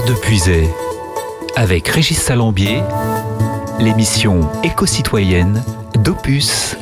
De Puisay, avec Régis Salambier, l'émission éco-citoyenne d'Opus.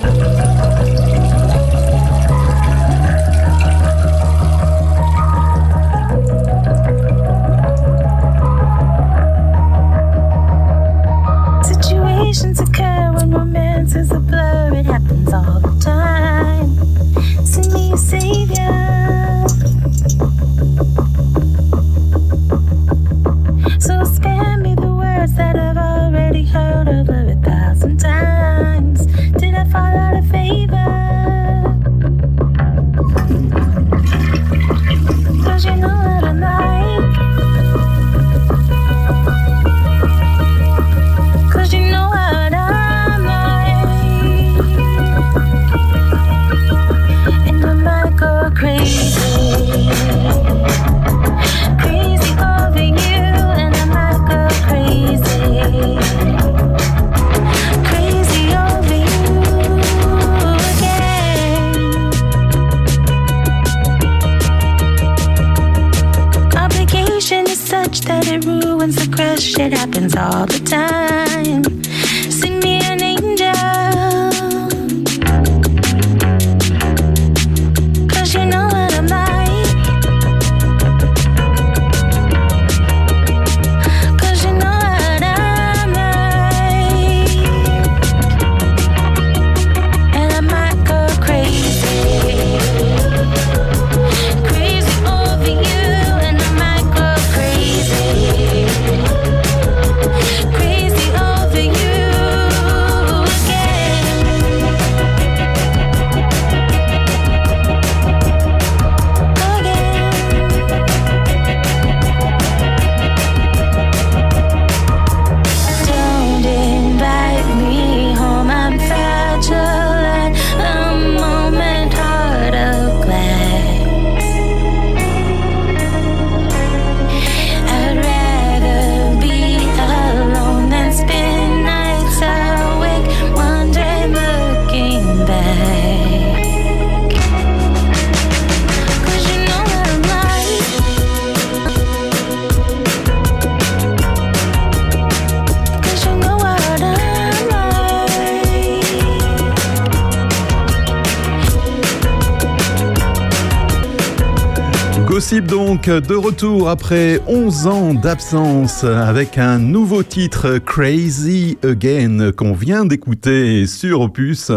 De retour après 11 ans d'absence avec un nouveau titre Crazy Again qu'on vient d'écouter sur Opus.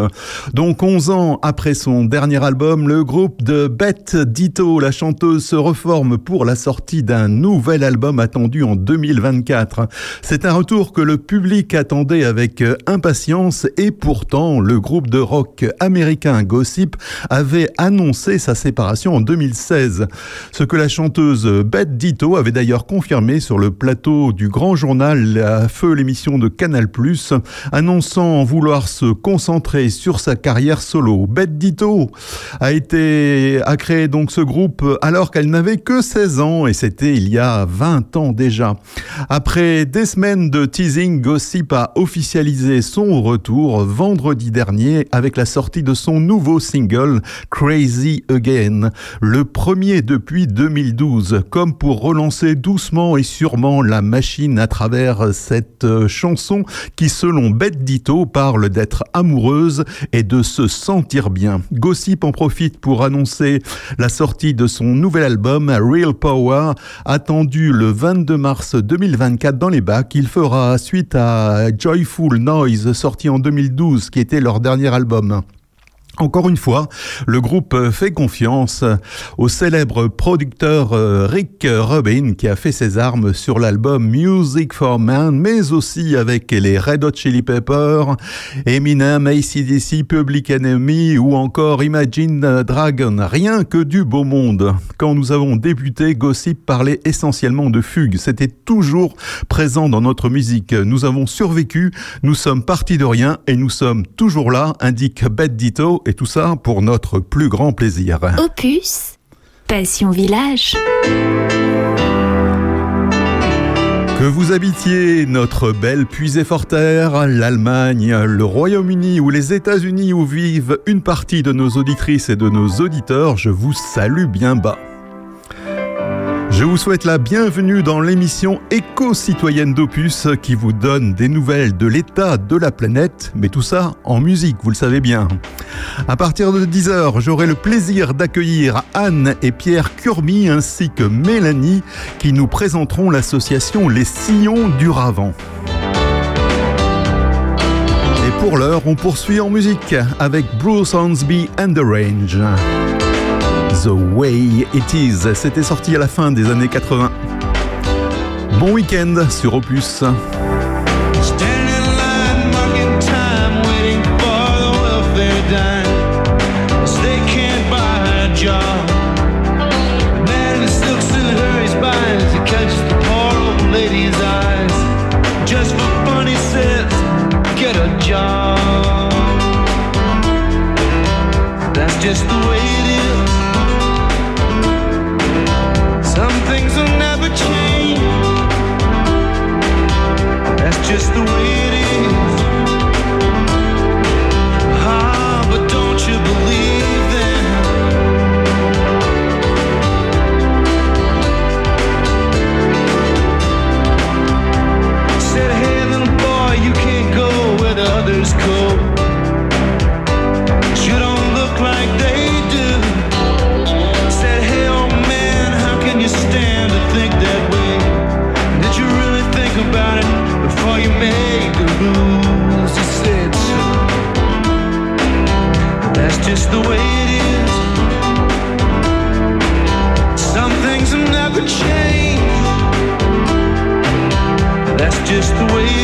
Donc 11 ans après son dernier album, le groupe de Bette Ditto, la chanteuse, se reforme pour la sortie d'un nouvel album attendu en 2024. C'est un retour que le public attendait avec impatience et pourtant le groupe de rock américain Gossip avait annoncé sa séparation en 2016. Ce que la chanteuse Bette Ditto avait d'ailleurs confirmé sur le plateau du grand journal feu l'émission de Canal+, annonçant vouloir se concentrer sur sa carrière solo. Bette Ditto a été, a créé donc ce groupe alors qu'elle n'avait que 16 ans et c'était il y a 20 ans déjà. Après des semaines de teasing, Gossip a officialisé son retour vendredi dernier avec la sortie de son nouveau single Crazy Again, le premier depuis 2012, comme pour relancer doucement et sûrement la machine à travers cette chanson qui, selon Bette Ditto, parle d'être amoureuse et de se sentir bien. Gossip en profite pour annoncer la sortie de son nouvel album Real Power, attendu le 22 mars 2024 dans les bacs. Il fera suite à Joyful Noise, sorti en 2012, qui était leur dernier album. Encore une fois, le groupe fait confiance au célèbre producteur euh, Rick Rubin qui a fait ses armes sur l'album Music for Man, mais aussi avec les Red Hot Chili Peppers, Eminem, ACDC, Public Enemy ou encore Imagine Dragon. Rien que du beau monde. Quand nous avons débuté, Gossip parlait essentiellement de fugue. C'était toujours présent dans notre musique. Nous avons survécu, nous sommes partis de rien et nous sommes toujours là, indique Bette Ditto et tout ça pour notre plus grand plaisir. Opus, Passion Village. Que vous habitiez notre belle Puisée-Forterre, l'Allemagne, le Royaume-Uni ou les États-Unis où vivent une partie de nos auditrices et de nos auditeurs, je vous salue bien bas. Je vous souhaite la bienvenue dans l'émission éco-citoyenne d'Opus qui vous donne des nouvelles de l'état de la planète, mais tout ça en musique, vous le savez bien. À partir de 10h, j'aurai le plaisir d'accueillir Anne et Pierre Curmy ainsi que Mélanie qui nous présenteront l'association Les Sillons du Ravent. Et pour l'heure, on poursuit en musique avec Bruce Hornsby and the Range. The Way It Is. C'était sorti à la fin des années 80. Bon week-end sur Opus. just the way just the way it is. Ah, but don't you believe just the way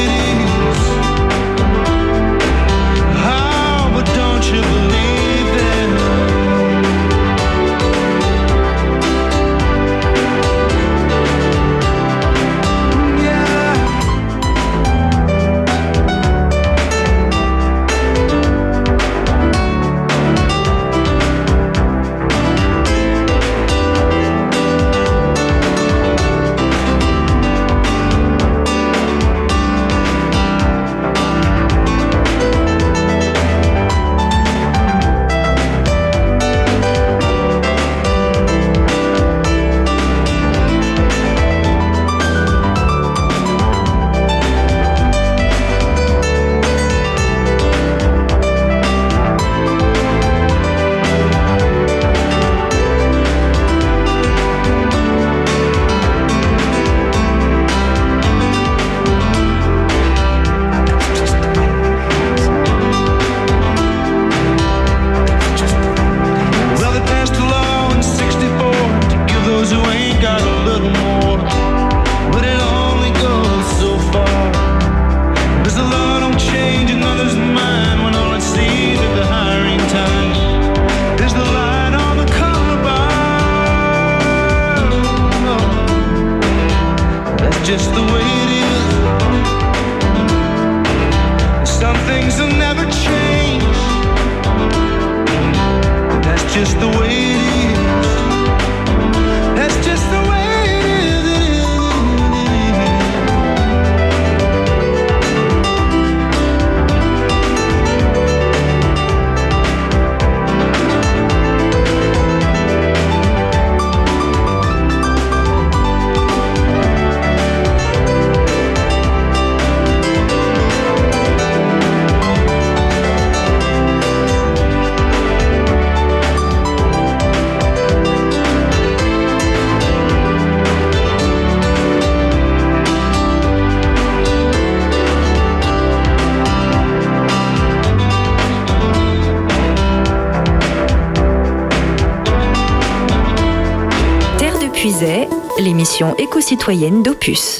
éco-citoyenne d'Opus.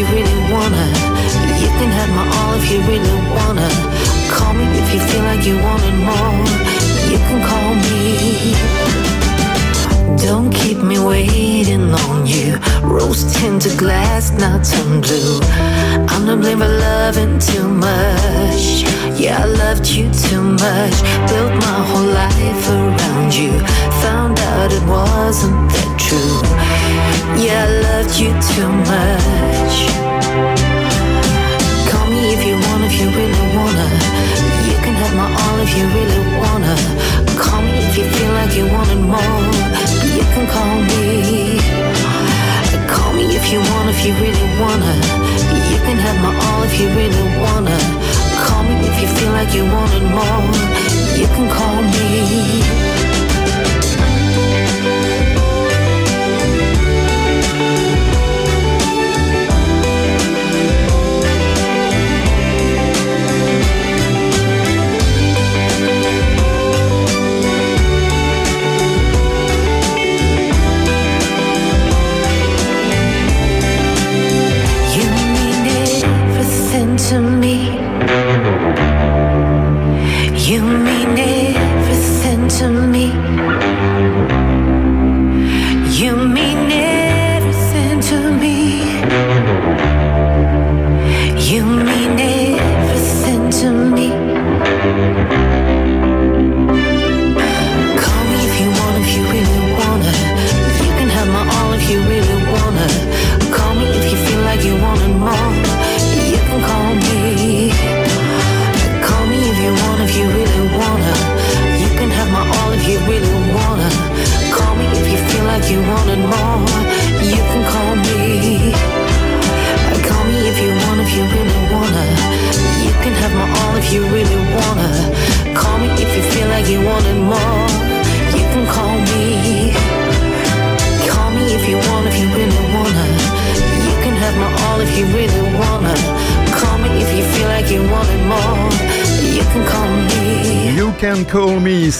You really wanna. You can have my all if you really wanna. Call me if you feel like you wanted more. You can call me. Don't keep me waiting on you. Rose tinted glass, not turn blue. I'm to blame for loving too much. Yeah, I loved you too much. Built my whole life around you. Found out it wasn't that true. Yeah, I loved you too much. Call me if you want, if you really wanna. You can have my all if you really wanna. Call me if you feel like you wanted more. You can call me. Call me if you want, if you really wanna. You can have my all if you really wanna. Call me if you feel like you wanted more. You can call me.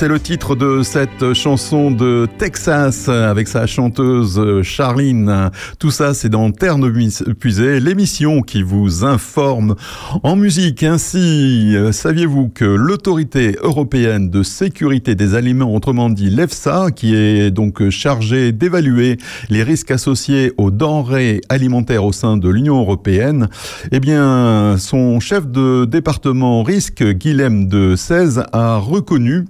C'est titre de cette chanson de Texas avec sa chanteuse Charline. Tout ça, c'est dans Terre Puisée, l'émission qui vous informe en musique. Ainsi, euh, saviez-vous que l'autorité européenne de sécurité des aliments, autrement dit l'EFSA, qui est donc chargée d'évaluer les risques associés aux denrées alimentaires au sein de l'Union européenne, eh bien, son chef de département risque, Guilhem de 16, a reconnu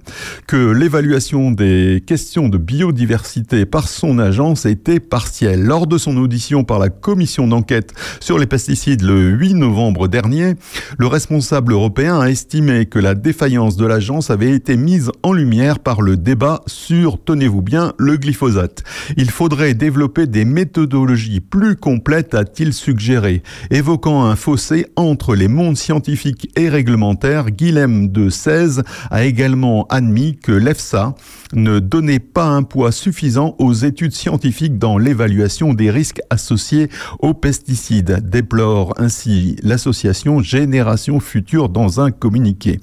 que l'évaluation des questions de biodiversité par son agence était partielle. Lors de son audition par la commission d'enquête sur les pesticides le 8 novembre dernier, le responsable européen a estimé que la défaillance de l'agence avait été mise en lumière par le débat sur, tenez-vous bien, le glyphosate. Il faudrait développer des méthodologies plus complètes, a-t-il suggéré. Évoquant un fossé entre les mondes scientifiques et réglementaires, Guilhem de 16 a également admis que l'EFSA ne donnait pas un poids suffisant aux études scientifiques dans l'évaluation des risques associés aux pesticides, déplore ainsi l'association Génération Future dans un communiqué.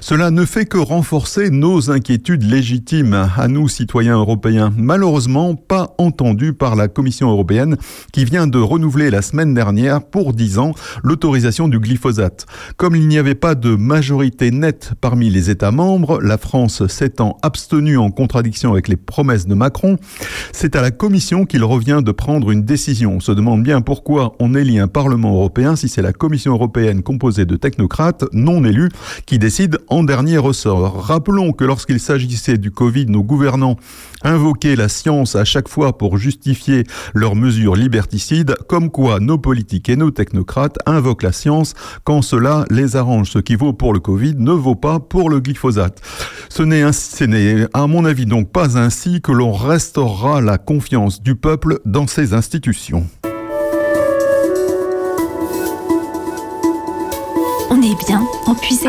Cela ne fait que renforcer nos inquiétudes légitimes à nous, citoyens européens, malheureusement pas entendues par la Commission européenne qui vient de renouveler la semaine dernière pour 10 ans l'autorisation du glyphosate. Comme il n'y avait pas de majorité nette parmi les États membres, la France s'étant abstenue en contradiction avec les promesses de Macron, c'est à la Commission qu'il revient de prendre une décision. On se demande bien pourquoi on élit un Parlement européen si c'est la Commission européenne composée de technocrates non élus qui décide en dernier ressort. Rappelons que lorsqu'il s'agissait du Covid, nos gouvernants invoquaient la science à chaque fois pour justifier leurs mesures liberticides, comme quoi nos politiques et nos technocrates invoquent la science quand cela les arrange. Ce qui vaut pour le Covid ne vaut pas pour le glyphosate. Ce n'est à mon avis donc pas ainsi que l'on restaurera la confiance du peuple dans ses institutions. On est bien empuisé.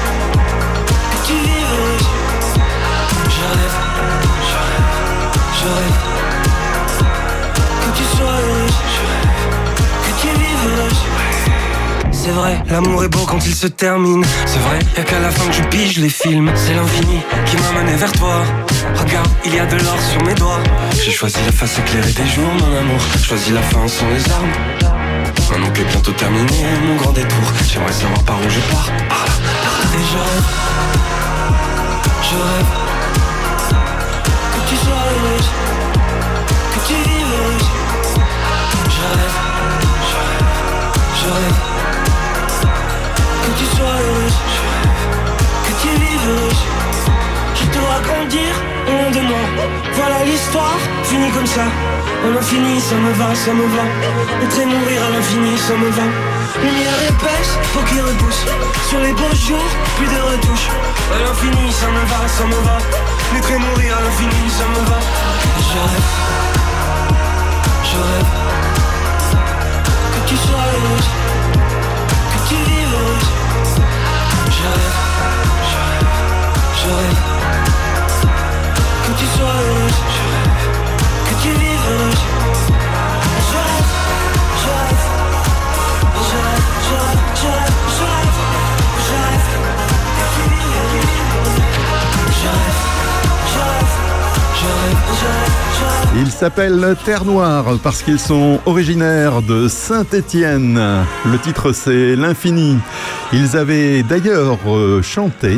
C'est vrai, l'amour est beau quand il se termine. C'est vrai, y'a qu'à la fin que je pige les films. C'est l'infini qui m'a mené vers toi. Regarde, il y a de l'or sur mes doigts. J'ai choisi la face éclairée des jours, mon amour. Choisi la fin sans les armes. Maintenant qu'est bientôt terminé mon grand détour, j'aimerais savoir par où je pars. Et je rêve, je rêve. Que tu sois heureuse, que tu vives. Je rêve, je rêve, je rêve. Que tu sois heureuse, que tu vives heureuse. Je te grandir au long de moi. Voilà l'histoire, finie comme ça. À l'infini, ça me va, ça me va. Et mourir à l'infini, ça me va. Lumière épaisse, faut qu'il repousse. Sur les beaux jours, plus de retouches. À l'infini, ça me va, ça me va. Et mourir à l'infini, ça me va. Je rêve, je rêve. Que tu sois heureuse, je rêve. Ils s'appellent Terre Noire parce qu'ils sont originaires de Saint-Étienne. Le titre c'est L'Infini. Ils avaient d'ailleurs euh, chanté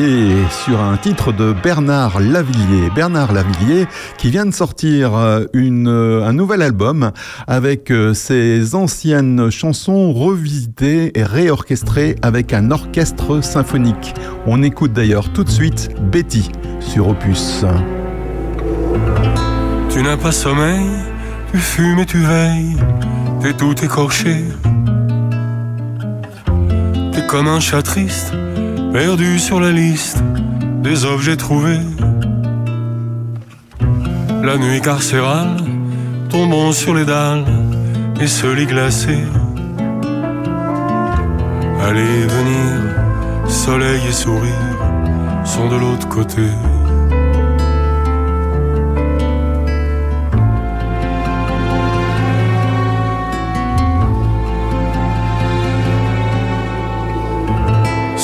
sur un titre de Bernard Lavillier. Bernard Lavillier qui vient de sortir euh, euh, un nouvel album avec ses anciennes chansons revisitées et réorchestrées avec un orchestre symphonique. On écoute d'ailleurs tout de suite Betty sur Opus. Tu n'as pas sommeil, tu fumes et tu veilles, t'es tout écorché. Comme un chat triste, perdu sur la liste des objets trouvés. La nuit carcérale, tombant sur les dalles et ce lit glacé. Aller, venir, soleil et sourire sont de l'autre côté.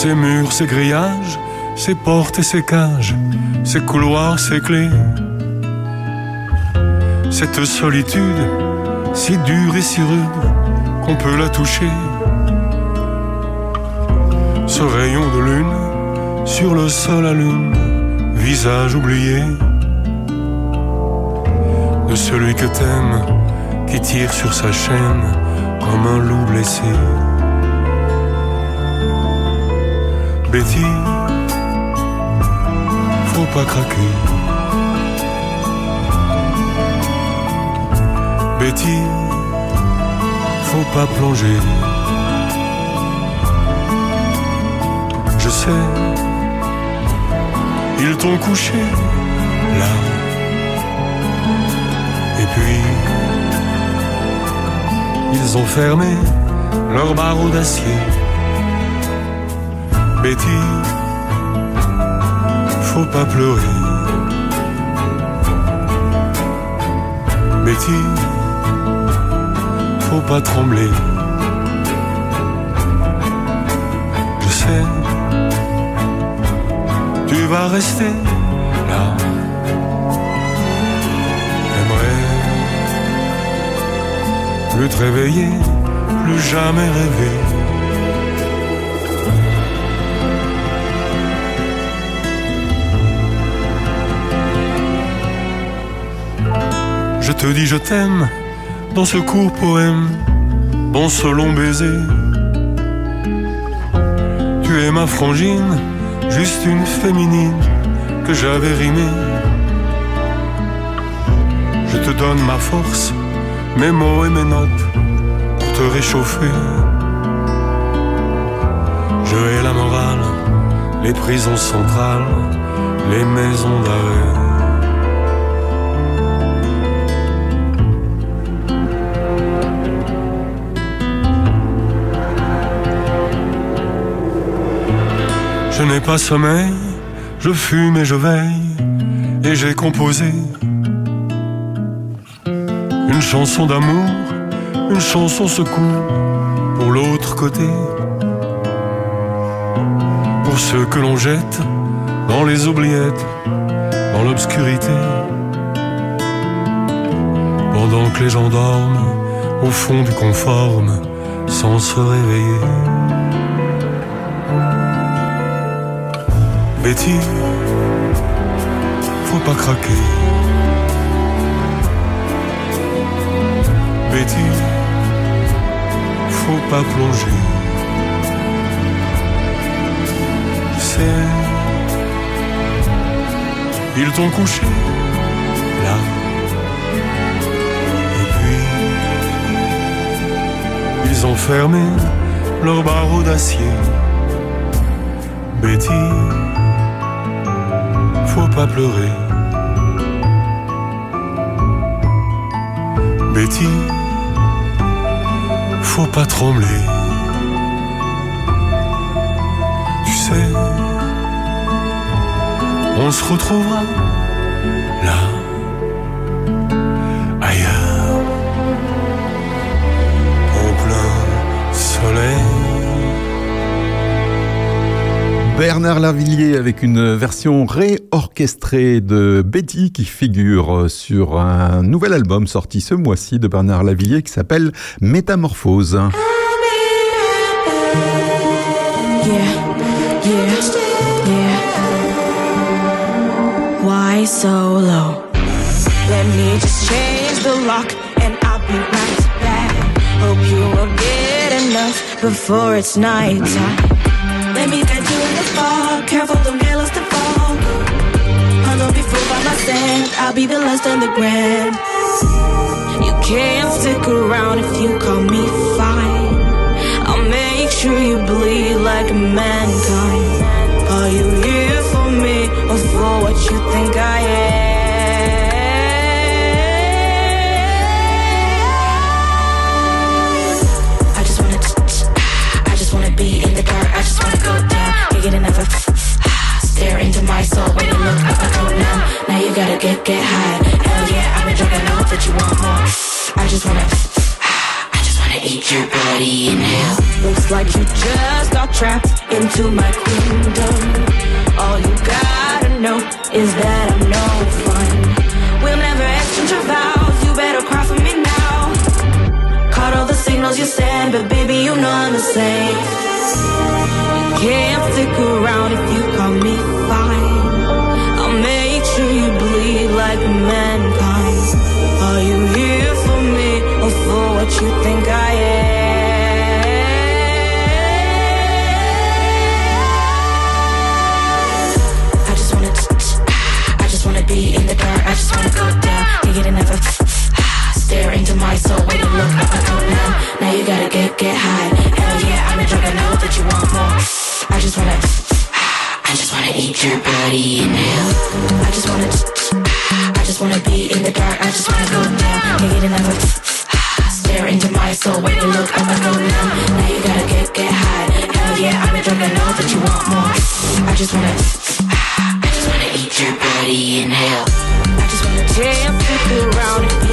Ces murs, ces grillages, ces portes et ces cages, ces couloirs, ces clés. Cette solitude, si dure et si rude, qu'on peut la toucher. Ce rayon de lune, sur le sol à lune, visage oublié. De celui que t'aimes, qui tire sur sa chaîne comme un loup blessé. Betty, faut pas craquer. Betty, faut pas plonger. Je sais, ils t'ont couché là. Et puis, ils ont fermé leurs barreaux d'acier. Betty, faut pas pleurer. Betty, faut pas trembler. Je sais, tu vas rester là. J'aimerais plus te réveiller, plus jamais rêver. Je te dis je t'aime dans ce court poème, dans ce long baiser. Tu es ma frangine, juste une féminine que j'avais rimée. Je te donne ma force mes mots et mes notes pour te réchauffer. Je hais la morale, les prisons centrales, les maisons d'arrêt. Je n'ai pas sommeil, je fume et je veille, et j'ai composé une chanson d'amour, une chanson secours pour l'autre côté, pour ceux que l'on jette dans les oubliettes, dans l'obscurité, pendant que les gens dorment au fond du conforme sans se réveiller. Betty, faut pas craquer. Betty, faut pas plonger. Sais, ils t'ont couché là. Et puis, ils ont fermé leurs barreaux d'acier. Betty, faut pas pleurer. Betty, faut pas trembler. Tu sais, on se retrouvera là, ailleurs, au plein soleil. Bernard Lavillier avec une version réorchestrée de Betty qui figure sur un nouvel album sorti ce mois-ci de Bernard Lavillier qui s'appelle Métamorphose. Sand. I'll be the last and the grand. You can't stick around if you call me fine. I'll make sure you bleed like mankind. Are you here for me or for what you think I am? I just wanna, be in the dark. I just wanna go down. Get enough of. Into my soul when you look up, I go numb. Now you gotta get, get high. Hell yeah, I've been I know that you want more. I just wanna. I just wanna eat your body in hell. Looks like you just got trapped into my kingdom. All you gotta know is that I'm no fun. We'll never exchange our vows. You better cry for me now. Caught all the signals you send, but baby, you know I'm the same. Can't stick around if you call me fine. I'll make sure you bleed like mankind. Are you here for me or for what you think I am? I just wanna, I just wanna be in the dark. I just wanna go down. Can't get enough of. My soul when you look up, I go down. Now you gotta get, get high. Hell yeah, I'm a drunk, I know that you want more. I just wanna, I just wanna eat your body in hell. I just wanna, I just wanna be in the dark. I just wanna go down. Can't get enough. Stare into my soul when you look up, I go down. Now you gotta get, get high. Hell yeah, I'm a drunk, I know that you want more. I just wanna, I just wanna eat your body in hell. I just wanna dance, stick around and.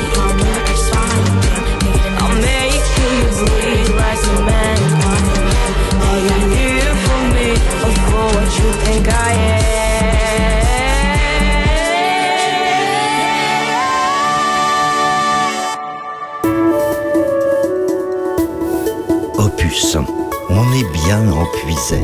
Opus, on est bien empuisé.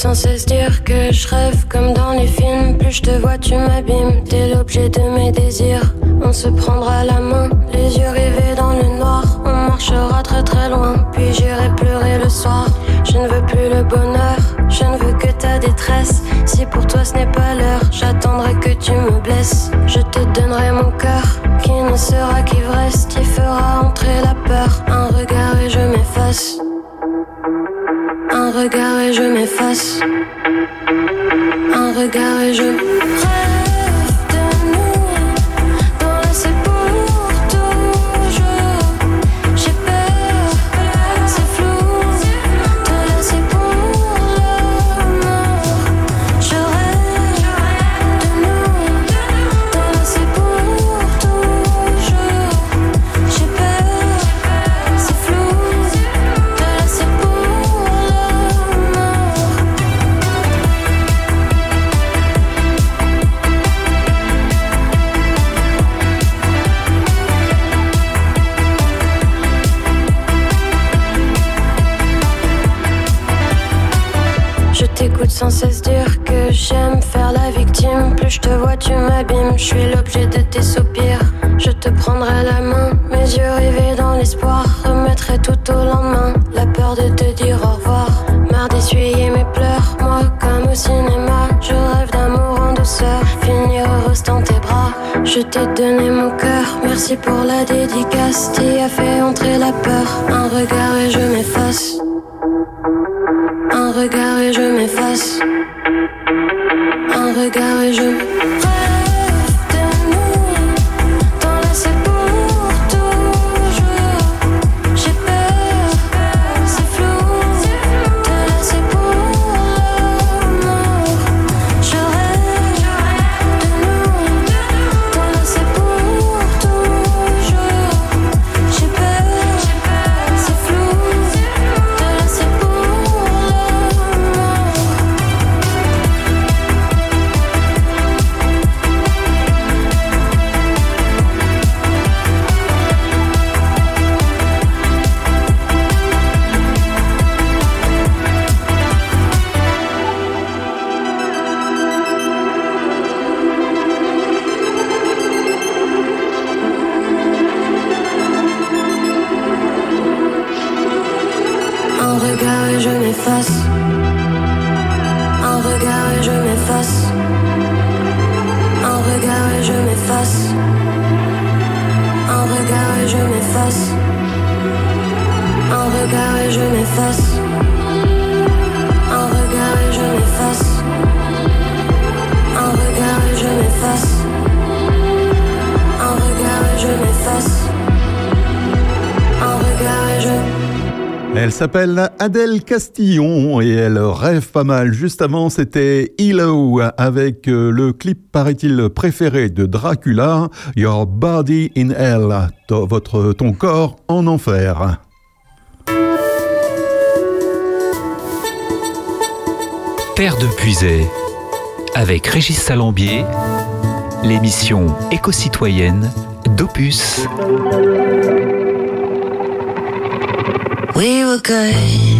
Sans cesse dire que je rêve comme dans les films. Plus je te vois, tu m'abîmes. T'es l'objet de mes désirs. On se prendra la main, les yeux rivés dans le noir. On marchera très très loin, puis j'irai pleurer le soir. Je ne veux plus le bonheur, je ne veux que ta détresse. Si pour toi ce n'est pas l'heure, j'attendrai que tu me blesses. Je te donnerai mon cœur, qui ne sera qu'ivresse, qui fera entrer la peur. Un regard et je m'efface. Un regard et je m'efface. Un regard et je tes soupirs. Je te prendrai la main, mes yeux rivés dans l'espoir. Remettrai tout au lendemain la peur de te dire au revoir. Marre d'essuyer mes pleurs, moi comme au cinéma. Je rêve d'amour en douceur, finir heureuse dans tes bras. Je t'ai donné mon cœur, merci pour la dédicace. T'y as fait entrer la peur. Un regard et je m'efface. Un regard et je m'efface. Un regard et je rêve Castillon et elle rêve pas mal. Juste avant, c'était Elo avec euh, le clip, paraît-il, préféré de Dracula, Your Body in Hell, ton, votre, ton corps en enfer. Terre de Puisay, avec Régis Salambier, l'émission éco-citoyenne d'Opus. We were good,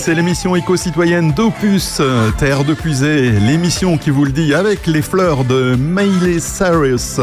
C'est l'émission éco-citoyenne d'Opus, euh, Terre de Puisée, l'émission qui vous le dit avec les fleurs de Miley Cyrus.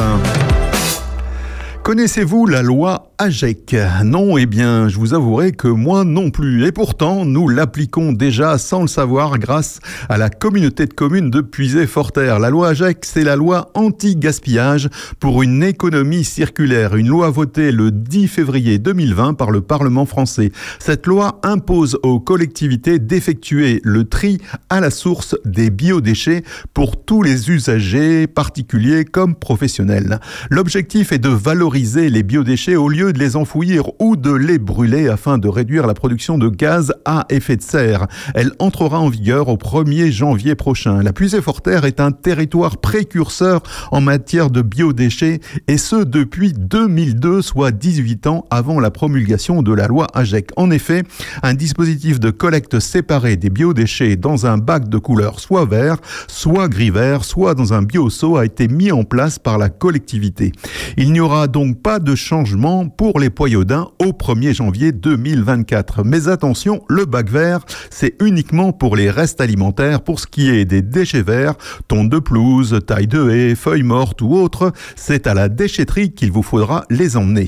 Connaissez-vous la loi AGEC Non, eh bien, je vous avouerai que moi non plus. Et pourtant, nous l'appliquons déjà sans le savoir grâce à la communauté de communes de Puisé-Forterre. La loi AGEC, c'est la loi anti-gaspillage pour une économie circulaire. Une loi votée le 10 février 2020 par le Parlement français. Cette loi impose aux collectivités d'effectuer le tri à la source des biodéchets pour tous les usagers, particuliers comme professionnels. L'objectif est de valoriser les biodéchets au lieu de les enfouir ou de les brûler afin de réduire la production de gaz à effet de serre. Elle entrera en vigueur au 1er janvier prochain. La Puisée-Forterre est un territoire précurseur en matière de biodéchets et ce depuis 2002, soit 18 ans avant la promulgation de la loi AGEC. En effet, un dispositif de collecte séparé des biodéchets dans un bac de couleur soit vert, soit gris-vert, soit dans un bioseau a été mis en place par la collectivité. Il n'y aura donc pas de changement pour les poyaudins au 1er janvier 2024. Mais attention, le bac vert, c'est uniquement pour les restes alimentaires. Pour ce qui est des déchets verts, tonnes de pelouse, taille de haie, feuilles mortes ou autres, c'est à la déchetterie qu'il vous faudra les emmener.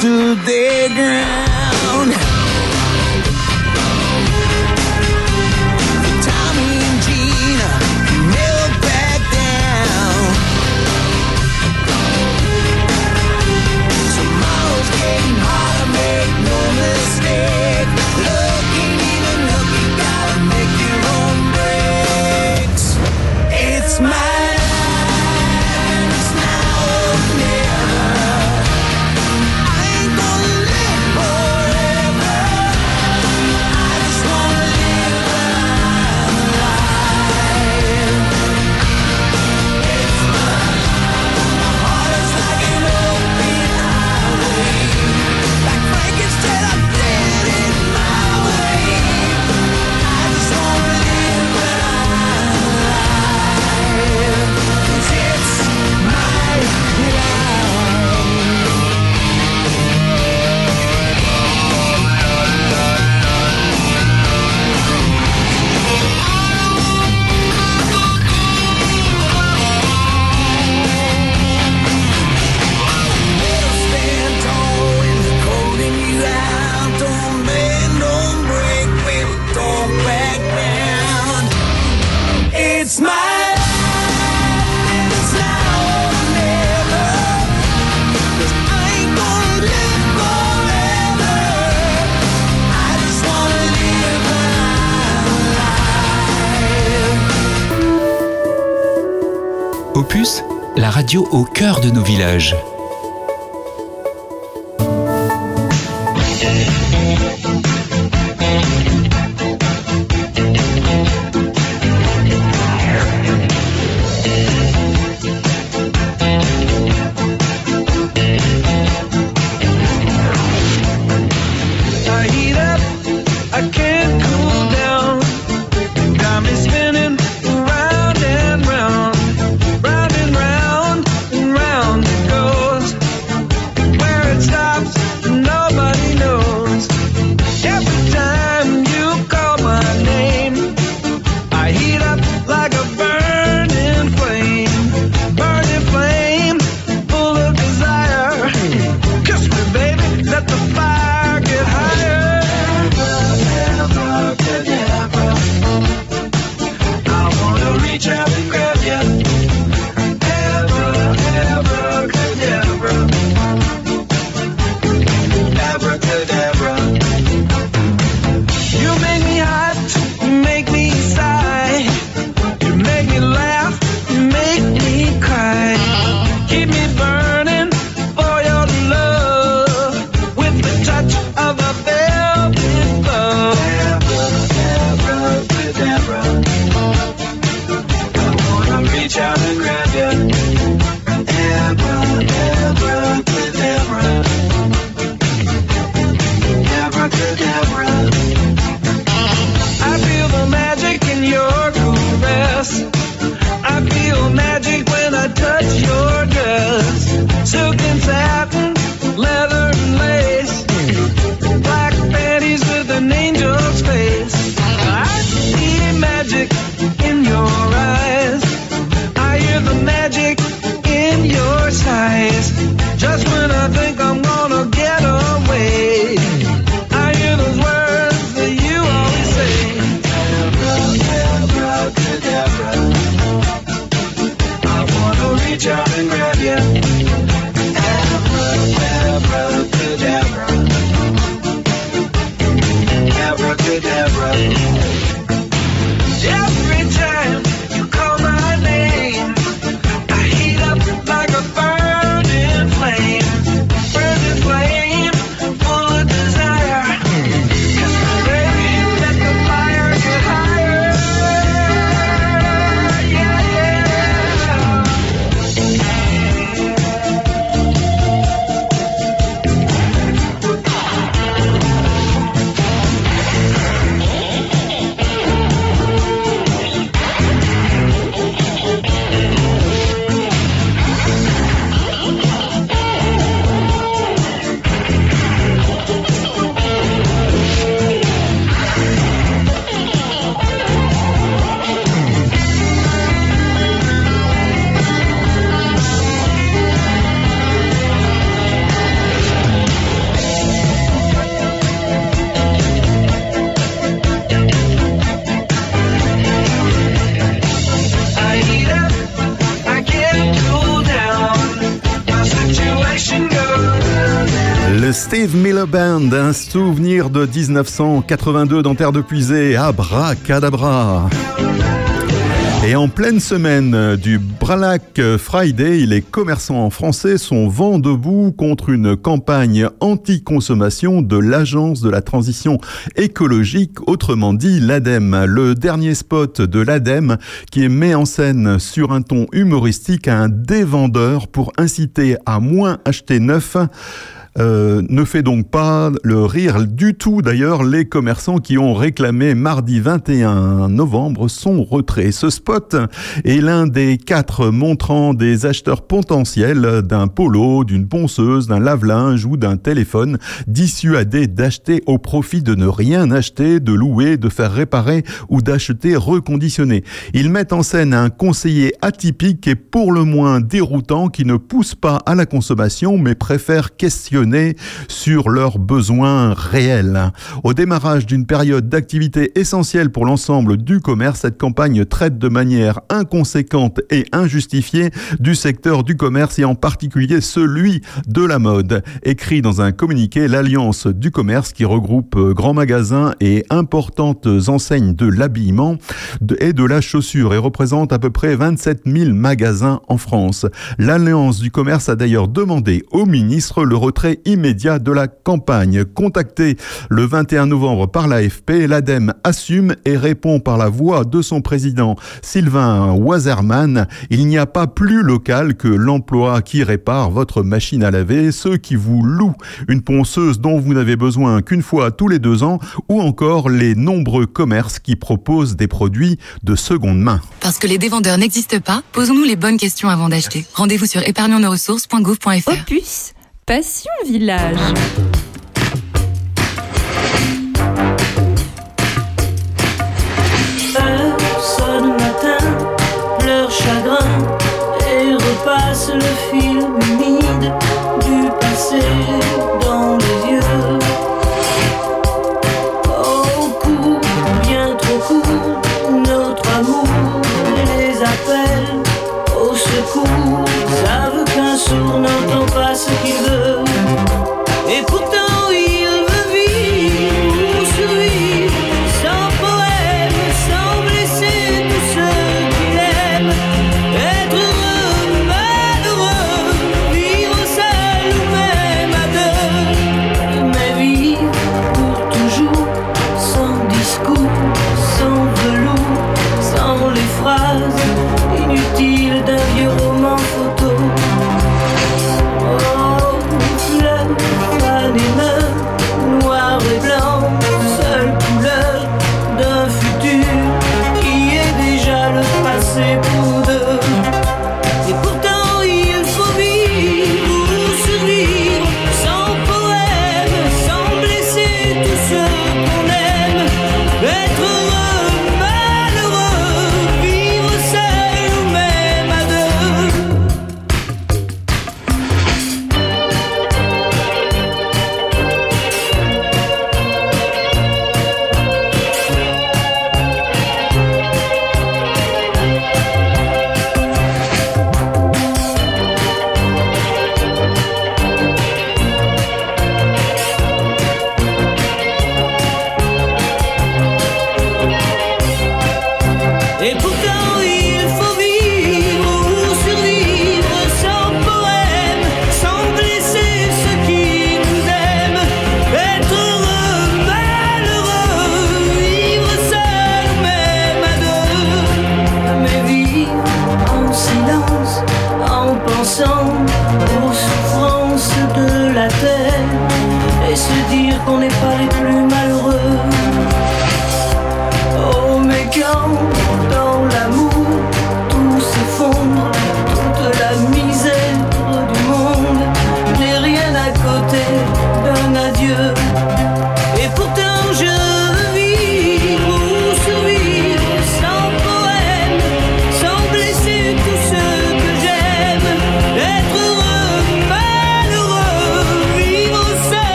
to the ground. Opus, la radio au cœur de nos villages. Steve Miller Band, un souvenir de 1982 dans Terre de Puisée, abracadabra. Et en pleine semaine du Black Friday, les commerçants français sont vent debout contre une campagne anti-consommation de l'Agence de la transition écologique, autrement dit l'ADEME. Le dernier spot de l'ADEME qui met en scène sur un ton humoristique un dévendeur pour inciter à moins acheter neuf euh, ne fait donc pas le rire du tout d'ailleurs les commerçants qui ont réclamé mardi 21 novembre son retrait. Ce spot est l'un des quatre montrant des acheteurs potentiels d'un polo, d'une ponceuse, d'un lave-linge ou d'un téléphone dissuadés d'acheter au profit de ne rien acheter, de louer, de faire réparer ou d'acheter reconditionné. Ils mettent en scène un conseiller atypique et pour le moins déroutant qui ne pousse pas à la consommation mais préfère questionner sur leurs besoins réels. Au démarrage d'une période d'activité essentielle pour l'ensemble du commerce, cette campagne traite de manière inconséquente et injustifiée du secteur du commerce et en particulier celui de la mode. Écrit dans un communiqué, l'Alliance du commerce qui regroupe grands magasins et importantes enseignes de l'habillement et de la chaussure et représente à peu près 27 000 magasins en France. L'Alliance du commerce a d'ailleurs demandé au ministre le retrait immédiat de la campagne. Contacté le 21 novembre par l'AFP, l'ADEME assume et répond par la voix de son président Sylvain Wazerman. Il n'y a pas plus local que l'emploi qui répare votre machine à laver, ceux qui vous louent une ponceuse dont vous n'avez besoin qu'une fois tous les deux ans ou encore les nombreux commerces qui proposent des produits de seconde main. Parce que les dévendeurs n'existent pas, posons-nous les bonnes questions avant d'acheter. Rendez-vous sur épargnonsnosressources.gouv.fr. Opus, Passion Village. Sonne matin, pleure chagrin et repasse le film humide du passé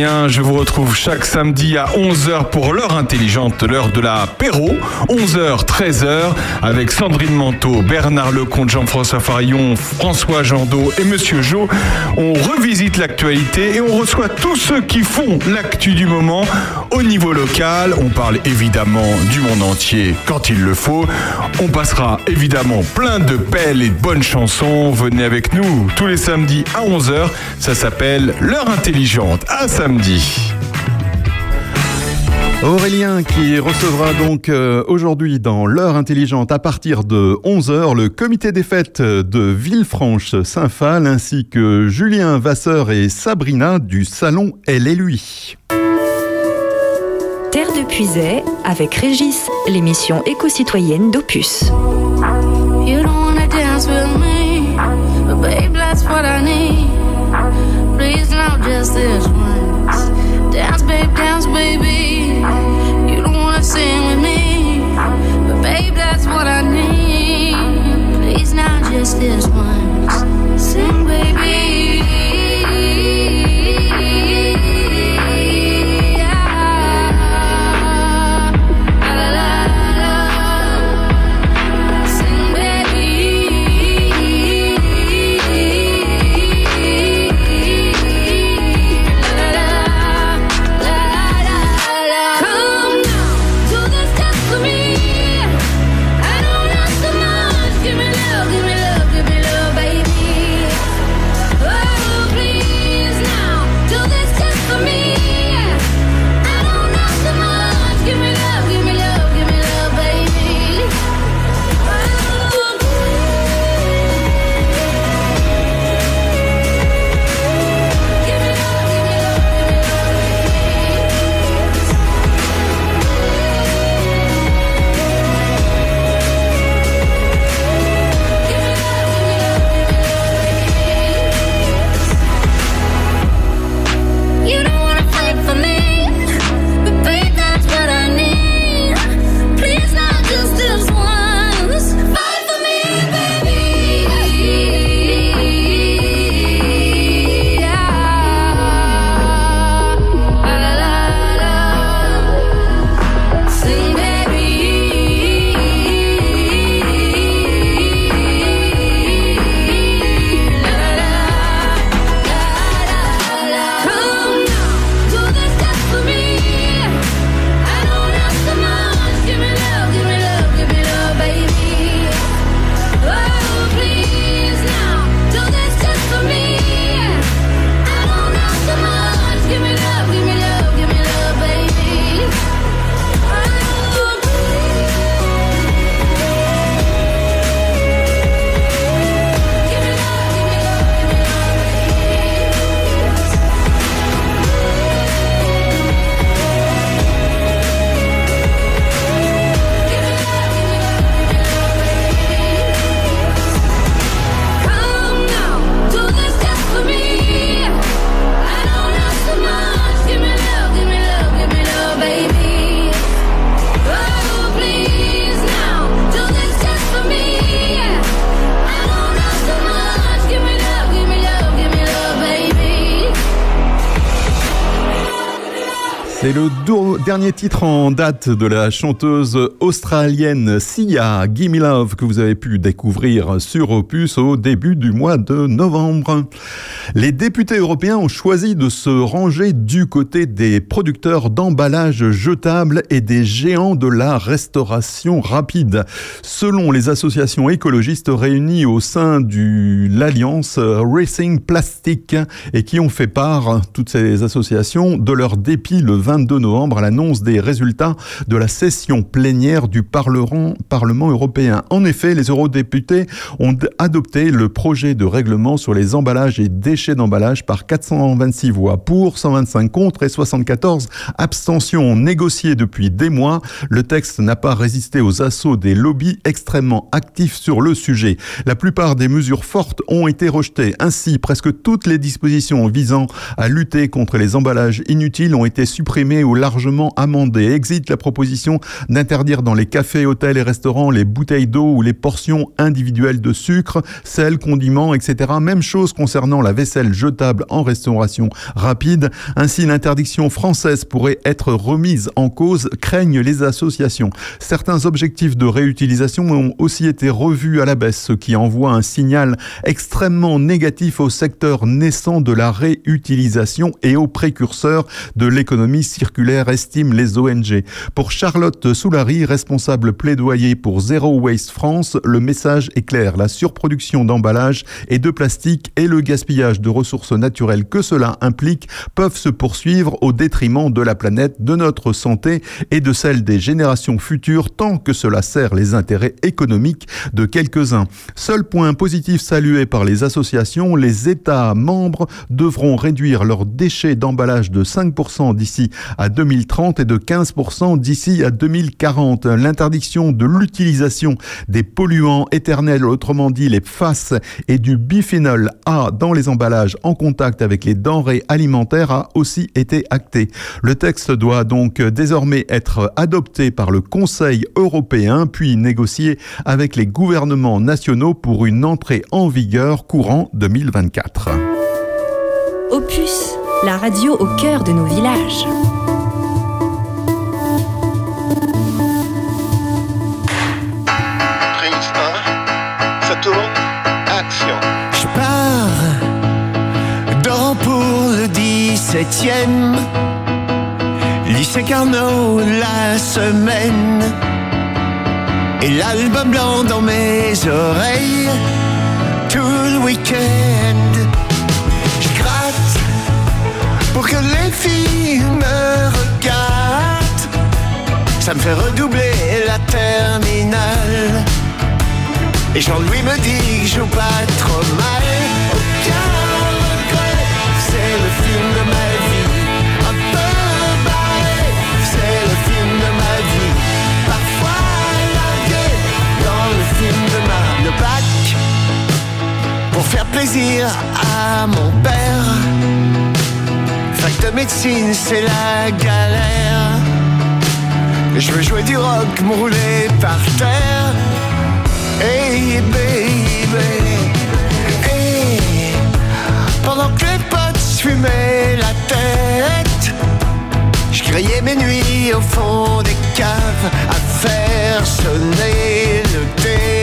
Je vous retrouve chaque samedi à 11h pour l'heure intelligente, l'heure de la l'apéro. 11h, 13h, avec Sandrine Manteau, Bernard Lecomte, Jean-François Farillon, François Jandot et Monsieur Jo. On revisite l'actualité et on reçoit tous ceux qui font l'actu du moment au niveau local. On parle évidemment du monde entier quand il le faut. On passera évidemment plein de belles et bonnes chansons. Venez avec nous tous les samedis à 11h. Ça s'appelle L'heure intelligente. À samedi. Aurélien qui recevra donc euh, aujourd'hui dans l'heure intelligente à partir de 11h le comité des fêtes de Villefranche-Saint-Phal ainsi que Julien Vasseur et Sabrina du salon Elle et lui. Puisay avec Régis, l'émission éco-citoyenne d'Opus. Dernier titre en date de la chanteuse australienne Sia Gimme Love que vous avez pu découvrir sur Opus au début du mois de novembre. Les députés européens ont choisi de se ranger du côté des producteurs d'emballages jetables et des géants de la restauration rapide. Selon les associations écologistes réunies au sein de l'alliance Racing Plastic et qui ont fait part, toutes ces associations, de leur dépit le 22 novembre à l'annonce des résultats de la session plénière du Parlement, européen. En effet, les eurodéputés ont adopté le projet de règlement sur les emballages et déchets d'emballage par 426 voix pour, 125 contre et 74 abstentions négociées depuis des mois. Le texte n'a pas résisté aux assauts des lobbies extrêmement actifs sur le sujet. La plupart des mesures fortes ont été rejetées. Ainsi, presque toutes les dispositions visant à lutter contre les emballages inutiles ont été supprimées ou largement amendées. Exit la proposition d'interdire dans les cafés, hôtels et restaurants les bouteilles d'eau ou les portions individuelles de sucre, sel, condiments, etc. Même chose concernant la vaisselle jetable en restauration rapide. Ainsi, l'interdiction française pourrait être remise en cause, craignent les associations. Certains objectifs de réutilisation ont aussi été revus à la baisse, ce qui envoie un signal extrêmement négatif au secteur naissant de la réutilisation et aux précurseurs de l'économie circulaire, estiment les ONG. Pour Charlotte Soulary, responsable plaidoyer pour Zero Waste France, le message est clair. La surproduction d'emballage et de plastique et le gaspillage de ressources naturelles que cela implique peuvent se poursuivre au détriment de la planète, de notre santé et de celle des générations futures tant que cela sert les intérêts économiques de quelques-uns. Seul point positif salué par les associations, les États membres devront réduire leurs déchets d'emballage de 5% d'ici à 2030 et de 15% d'ici à 2040. L'interdiction de l'utilisation des polluants éternels, autrement dit les FAS et du biphénol A dans les emballages en contact avec les denrées alimentaires a aussi été actée. Le texte doit donc désormais être adopté par le Conseil européen puis négocié avec les gouvernements nationaux pour une entrée en vigueur courant 2024. Opus, la radio au cœur de nos villages. Prise 1, ça tourne, 17ème lycée Carnot la semaine et l'album blanc dans mes oreilles tout le week-end. Je gratte pour que les filles me regardent. Ça me fait redoubler la terminale. Et Jean-Louis me dit que je joue pas trop mal. Plaisir à mon père. Fac de médecine, c'est la galère. Je veux jouer du rock, me par terre. Hey baby, hey. Pendant que les potes fumaient la tête, je criais mes nuits au fond des caves à faire sonner le téléphone.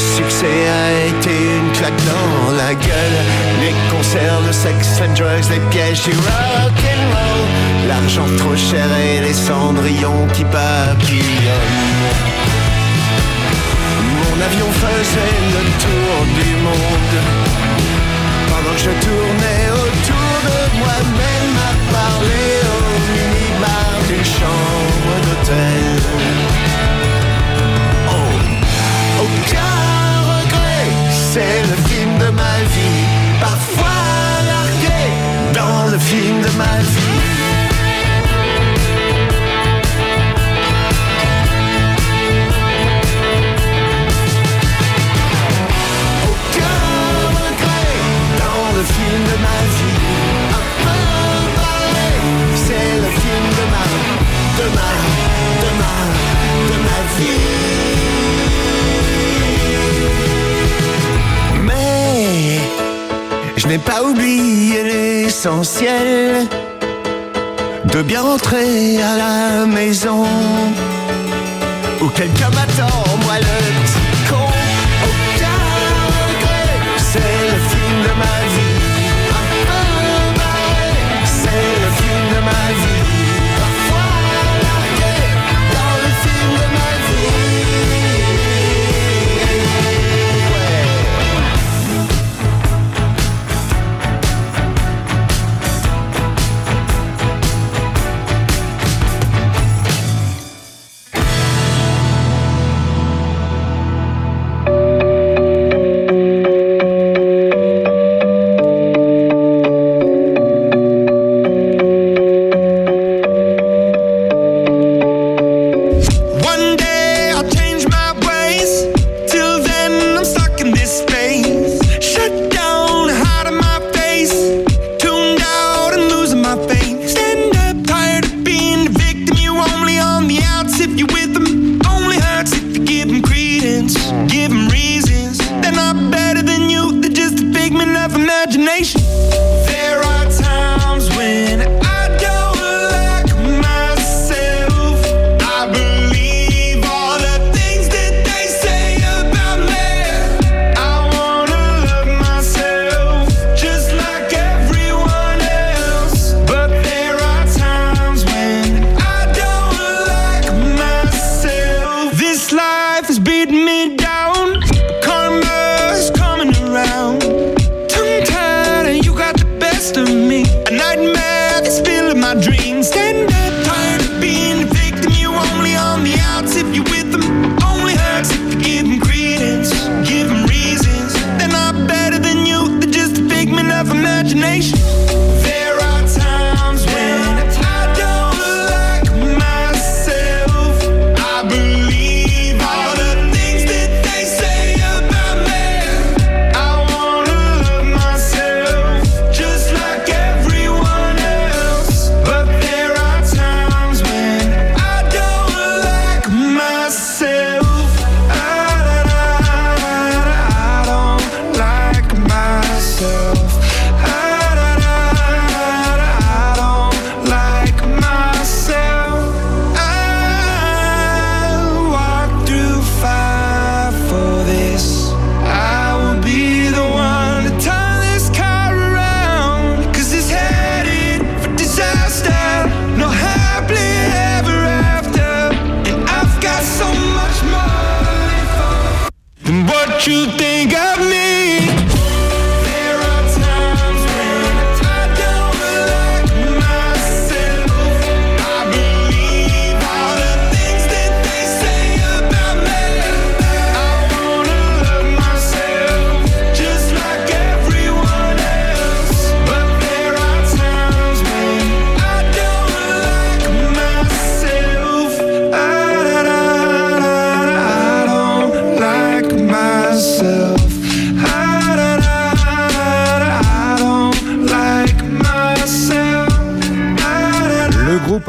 Succès a été une claque dans la gueule. Les concerts, le sex and drugs, les pièges du rock and roll L'argent trop cher et les cendrillons qui papillonnent. Mon avion faisait le tour du monde. Pendant que je tournais autour de moi-même à parler au minibar d'une chambre d'hôtel c'est le film de ma vie. Parfois largué dans le film de ma vie. L'essentiel de bien rentrer à la maison. Où quelqu'un m'attend, moi le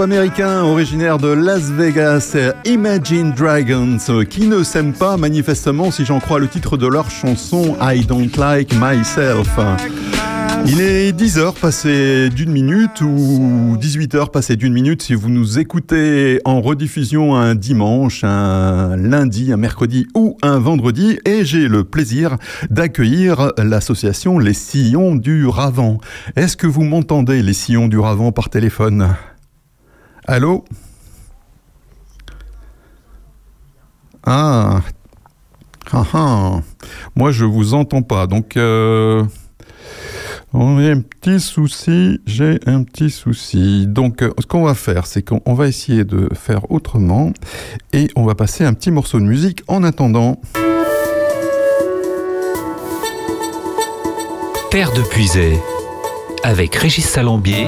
américain originaire de Las Vegas, Imagine Dragons, qui ne s'aiment pas manifestement si j'en crois le titre de leur chanson I Don't Like Myself. Il est 10h passé d'une minute ou 18h passé d'une minute si vous nous écoutez en rediffusion un dimanche, un lundi, un mercredi ou un vendredi et j'ai le plaisir d'accueillir l'association Les Sillons du Ravent. Est-ce que vous m'entendez les Sillons du Ravent par téléphone? Allô? Ah. Ah ah. Moi, je vous entends pas. Donc, euh, on a un petit souci. J'ai un petit souci. Donc, euh, ce qu'on va faire, c'est qu'on on va essayer de faire autrement et on va passer un petit morceau de musique en attendant. Terre de Puisay, avec Régis Salambier,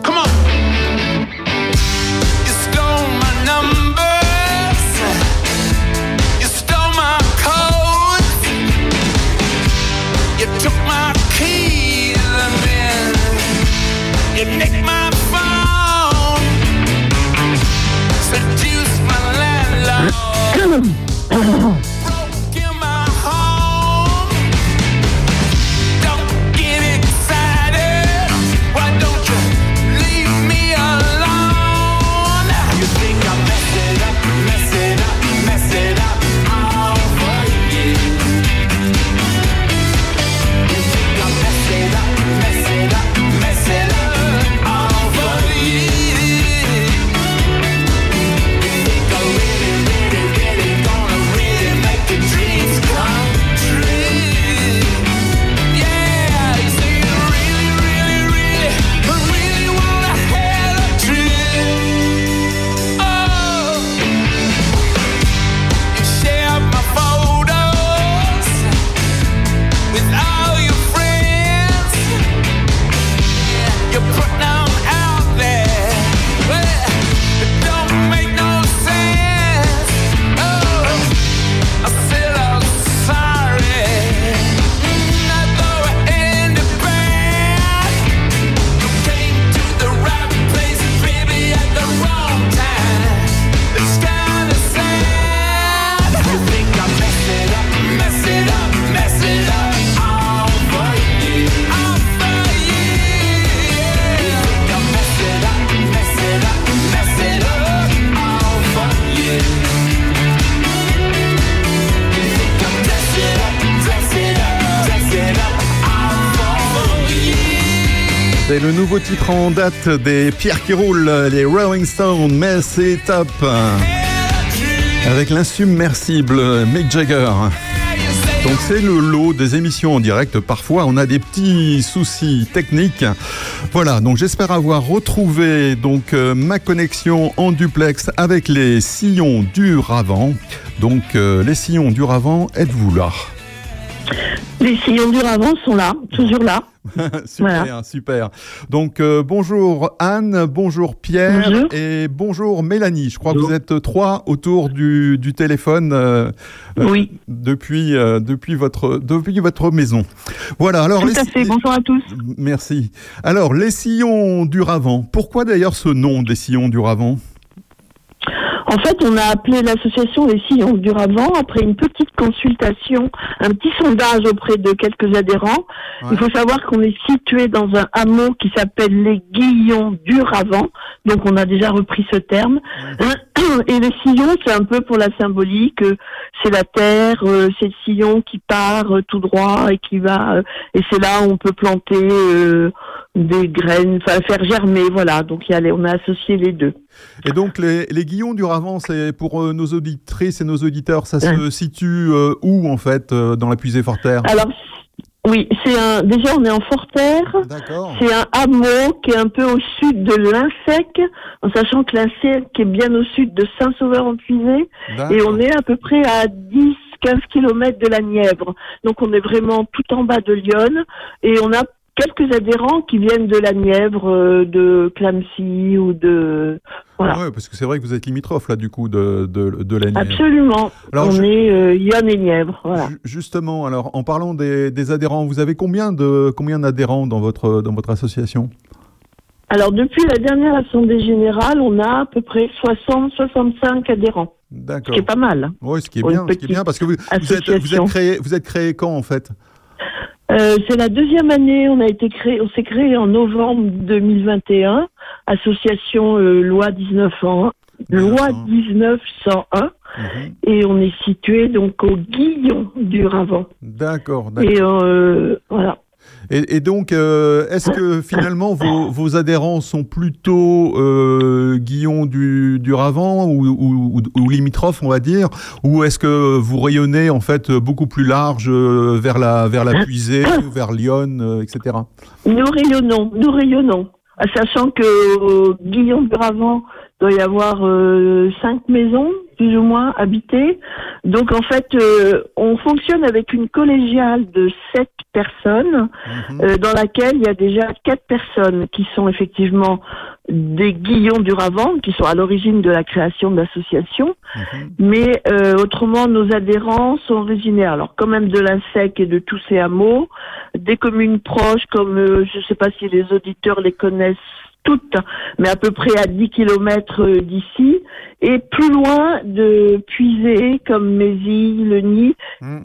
Le nouveau titre en date des pierres qui roulent, les Rolling Stones, mais c'est top. Avec l'insubmersible Mick Jagger. Donc c'est le lot des émissions en direct. Parfois, on a des petits soucis techniques. Voilà. Donc j'espère avoir retrouvé donc euh, ma connexion en duplex avec les sillons du Ravent. Donc euh, les sillons du Ravent, êtes-vous là? Les sillons du Ravent sont là, toujours là. super, super. Donc euh, bonjour Anne, bonjour Pierre Bonjour. et bonjour Mélanie. Je crois que vous êtes trois autour du, du téléphone euh, euh, Oui. depuis, euh, depuis, votre, depuis votre maison. Voilà, alors Tout les à fait. Bonjour à tous. Merci. Alors, les sillons du Ravent. Pourquoi d'ailleurs ce nom des sillons du Ravent En fait, on a appelé l'association Les Sillons du Ravent après une petite consultation, un petit sondage auprès de quelques adhérents. Il faut savoir qu'on est situé dans un hameau qui s'appelle les Guillons du Ravent. Donc, on a déjà repris ce terme. Et les sillons, c'est un peu pour la symbolique. euh, C'est la terre, euh, c'est le sillon qui part euh, tout droit et qui va. Et c'est là où on peut planter des graines, enfin faire germer. Voilà. Donc, y a on a associé les deux. Et donc, les, les Guillons du Ravent, c'est pour nos auditrices et nos auditeurs, ça se situe où en fait dans la puisée Forterre? Alors, oui, c'est un. Déjà, on est en Forterre. C'est un hameau qui est un peu au sud de l'Insec, en sachant que l'Insec est bien au sud de Saint-Sauveur-en-Puisée, D'accord. et on est à peu près à 10. 15 kilomètres de la Nièvre. Donc on est vraiment tout en bas de Lyon et on a quelques adhérents qui viennent de la Nièvre, euh, de Clamcy ou de voilà. Ah Ouais, parce que c'est vrai que vous êtes limitrophe là du coup de, de, de la Nièvre. Absolument. Alors, on je- est euh, Lyon et Nièvre. Voilà. Ju- Justement, alors en parlant des, des adhérents, vous avez combien de combien d'adhérents dans votre dans votre association? Alors, depuis la dernière Assemblée Générale, on a à peu près 60-65 adhérents. D'accord. Ce qui est pas mal. Oui, ce qui est bien, ce qui est bien, parce que vous, vous êtes, vous êtes créé vous êtes créé quand en fait? Euh, c'est la deuxième année, on a été créé, on s'est créé en novembre 2021, association euh, loi 1901, loi 1901, et on est situé donc au Guillon du Ravent. D'accord, d'accord. Et euh, voilà. Et, et donc, euh, est-ce que finalement vos, vos adhérents sont plutôt euh, Guillon du, du Ravent ou, ou, ou- ou limitrophes, on va dire, ou est-ce que vous rayonnez en fait beaucoup plus large euh, vers la vers la Puisée, vers Lyon, euh, etc. Nous rayonnons, nous rayonnons. Ah, Sachant que au Guillaume du Ravent doit y avoir euh, cinq maisons, plus ou moins, habitées. Donc en fait, euh, on fonctionne avec une collégiale de sept personnes, euh, dans laquelle il y a déjà quatre personnes qui sont effectivement des Guillons du Ravent, qui sont à l'origine de la création de l'association. Mais euh, autrement, nos adhérents sont originaires, alors quand même de l'Insec et de tous ces hameaux, des communes proches comme, euh, je ne sais pas si les auditeurs les connaissent toutes, mais à peu près à 10 kilomètres d'ici, et plus loin de Puisée, comme Mézy, Le Nid,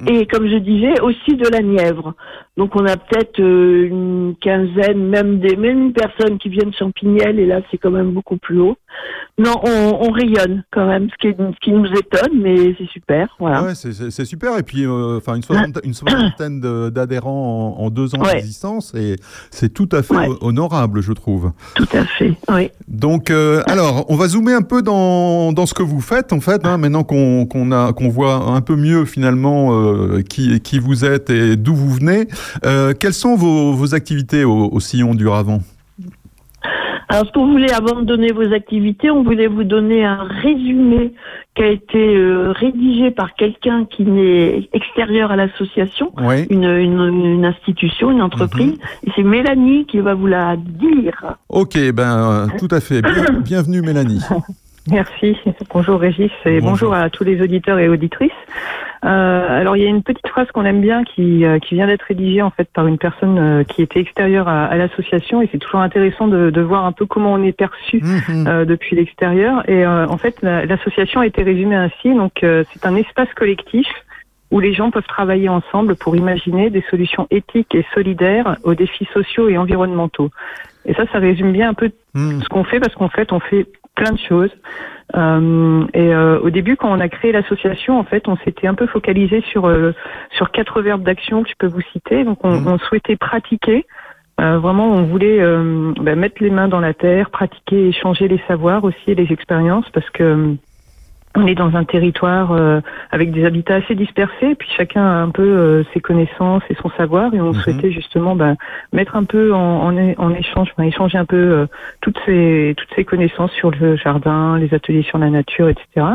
et comme je disais, aussi de la Nièvre. Donc on a peut-être euh, une quinzaine, même des même personnes qui viennent de Champignelles, et là c'est quand même beaucoup plus haut. Non, on, on rayonne quand même, ce qui, est- ce qui nous étonne, mais c'est super, voilà. Ouais, c'est- super. Et puis, euh, enfin, une soixantaine, une soixantaine de- d'adhérents en, en deux ans Ouais. d'existence, et c'est tout à fait honorable, je trouve. Tout à fait, oui. Donc, euh, alors, on va zoomer un peu dans, dans ce que vous faites, en fait, hein, maintenant qu'on voit un peu mieux finalement euh, qui, qui vous êtes et d'où vous venez. Euh, quelles sont vos, vos activités au, au sillon du Ravent? Alors, ce qu'on voulait, avant de donner vos activités, on voulait vous donner un résumé qui a été euh, rédigé par quelqu'un qui n'est extérieur à l'association, Oui. une, une, une institution, une entreprise. Et c'est Mélanie qui va vous la dire. Ok, ben, euh, tout à fait. Bien- bienvenue, Mélanie. Merci. Bonjour Régis et bonjour, à tous les auditeurs et auditrices. Euh, alors il y a une petite phrase qu'on aime bien qui, euh, qui vient d'être rédigée en fait par une personne euh, qui était extérieure à, à l'association et c'est toujours intéressant de, de voir un peu comment on est perçu euh, depuis l'extérieur. Et euh, en fait la- l'association a été résumée ainsi donc euh, c'est un espace collectif où les gens peuvent travailler ensemble pour imaginer des solutions éthiques et solidaires aux défis sociaux et environnementaux. Et ça, ça résume bien un peu ce qu'on fait parce qu'en fait, on fait plein de choses. Euh, et euh, au début, quand on a créé l'association, en fait, on s'était un peu focalisé sur euh, sur quatre verbes d'action que je peux vous citer. Donc, on, on souhaitait pratiquer, Euh, vraiment, on voulait euh, bah, mettre les mains dans la terre, pratiquer, échanger les savoirs aussi et les expériences, parce que on est dans un territoire euh, avec des habitats assez dispersés, puis chacun a un peu euh, ses connaissances et son savoir, et on Mhm. souhaitait justement bah, mettre un peu en, en, en échange, échanger un peu euh, toutes ces toutes ces connaissances sur le jardin, les ateliers sur la nature, etc.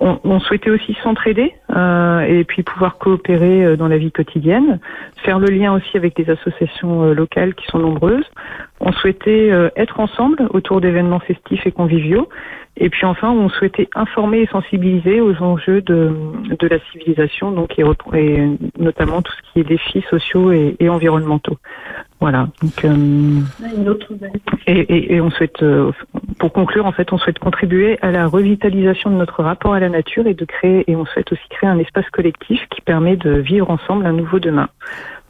On, on souhaitait aussi s'entraider euh, et puis pouvoir coopérer euh, dans la vie quotidienne, faire le lien aussi avec des associations euh, locales qui sont nombreuses. On souhaitait euh, être ensemble autour d'événements festifs et conviviaux. Et puis enfin, on souhaitait informer et sensibiliser aux enjeux de, de la civilisation, donc et, notamment tout ce qui est défis sociaux et, et environnementaux. Voilà. Donc, euh, et, et, et on souhaite, euh, pour conclure, en fait, on souhaite contribuer à la revitalisation de notre rapport à la nature et de créer, et on souhaite aussi créer un espace collectif qui permet de vivre ensemble un nouveau demain.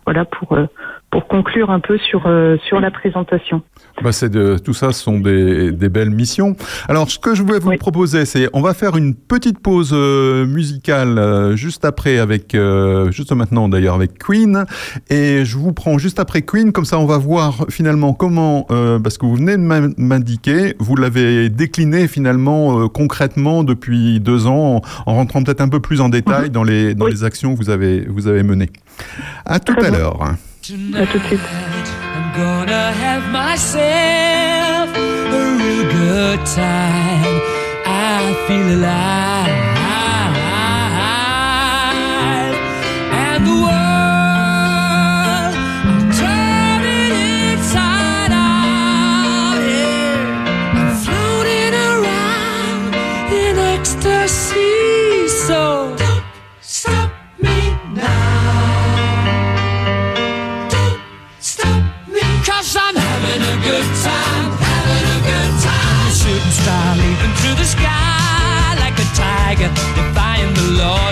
Voilà pour euh, pour conclure un peu sur euh, sur la présentation. Bah, c'est de, tout ça sont des, des belles missions. Alors, ce que je voulais vous proposer, c'est on va faire une petite pause euh, musicale euh, juste après avec, euh, juste maintenant d'ailleurs avec Queen, et je vous prends juste après Queen, comme ça on va voir finalement comment, euh, parce que vous venez de m'in- m'indiquer, vous l'avez décliné finalement euh, concrètement depuis deux ans, en, en rentrant peut-être un peu plus en détail dans les dans les actions que vous avez vous avez menées. À tout à l'heure. À tout de suite. I'm gonna have myself a real good time. I feel alive. Good time, having a good time. Shooting star leaping through the sky like a tiger, defying the laws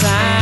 time.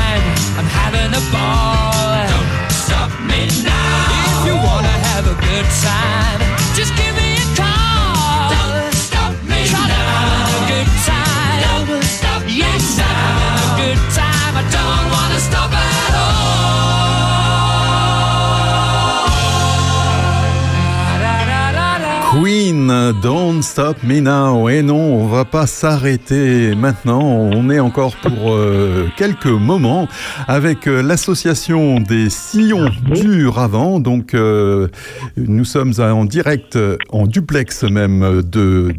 Don't Stop Me Now. Et non, on va pas s'arrêter maintenant. On est encore pour euh, quelques moments avec euh, l'association des sillons du Ravent. Donc, euh, nous sommes en direct, en duplex même, de,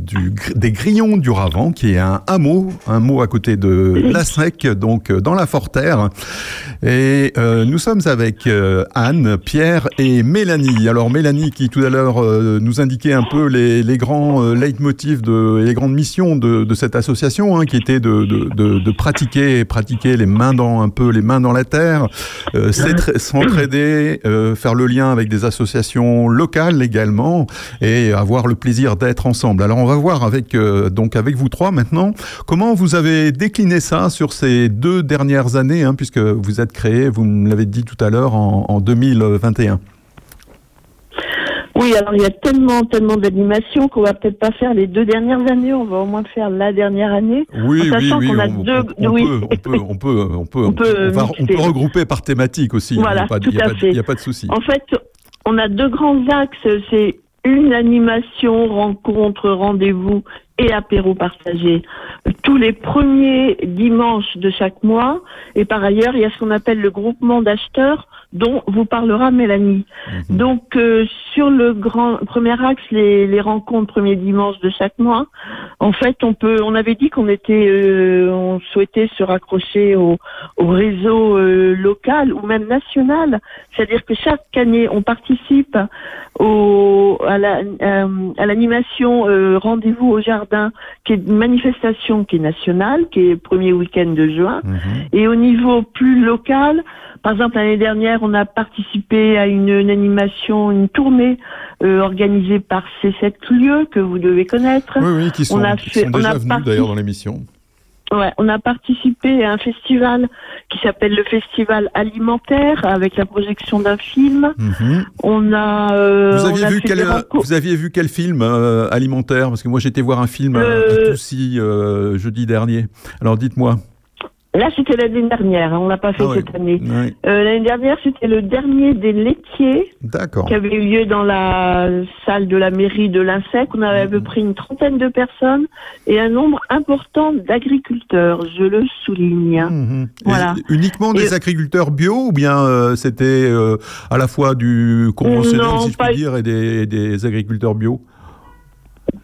des Grillons du Ravent, qui est un hameau, un mot à côté de La Sec, donc dans la Forterre. Et nous sommes avec Anne, Pierre et Mélanie. Alors, Mélanie qui tout à l'heure nous indiquait un peu les, les grands euh, leitmotifs de, et les grandes missions de, de cette association, hein, qui était de, de, de, pratiquer, pratiquer les mains dans un peu les mains dans la terre, euh, s'entraider, euh, faire le lien avec des associations locales également, et avoir le plaisir d'être ensemble. Alors on va voir avec euh, donc avec vous trois maintenant comment vous avez décliné ça sur ces deux dernières années, hein, puisque vous êtes créé, vous me l'avez dit tout à l'heure en, en 2021. Oui, alors il y a tellement, tellement d'animations qu'on va peut-être pas faire les deux dernières années, on va au moins faire la dernière année. Oui, en oui, oui, qu'on a on, deux, on oui. peut, on peut, on peut, on peut, On peut on va- on mixer. peut regrouper par thématique aussi. a Voilà, a. Il n'y a pas de souci. En fait, on a deux grands axes. C'est une animation, rencontre, rendez-vous et apéro partagé tous les premiers dimanches de chaque mois. Et par ailleurs, il y a ce qu'on appelle le groupement d'acheteurs dont vous parlera Mélanie. Donc, euh, sur le grand premier axe, les, les rencontres premier dimanche de chaque mois, en fait, on peut, on avait dit qu'on était, euh, on souhaitait se raccrocher au, au réseau euh, local ou même national. C'est-à-dire que chaque année, on participe au, à la- euh, à l'animation euh, Rendez-vous au jardin, qui est une manifestation qui est nationale, qui est le premier week-end de juin. Et au niveau plus local, par exemple l'année dernière, on a participé à une, une animation, une tournée euh, organisée par ces sept lieux que vous devez connaître. Oui, oui, qui sont, on a fait- sont on déjà a venus d'ailleurs dans l'émission. Ouais, on a participé à un festival qui s'appelle le Festival alimentaire avec la projection d'un film. Mhm. On a. euh, Vous on aviez, a vu quel, des rencontres- vous aviez vu quel film euh, alimentaire? Parce que moi j'étais voir un film à- à, Euh, Toussy euh, jeudi dernier. Alors dites-moi. Là, c'était l'année dernière. hein, on l'a pas fait Ah cette année. Euh, l'année dernière, c'était le dernier des laitiers qui avait eu lieu dans la salle de la mairie de l'INSEC. On avait à peu près une trentaine de personnes et un nombre important d'agriculteurs, je le souligne. Voilà. Et uniquement des Et- agriculteurs bio ou bien euh, c'était euh, à la fois du conventionnel, Non, si je puis dire, et des, des agriculteurs bio?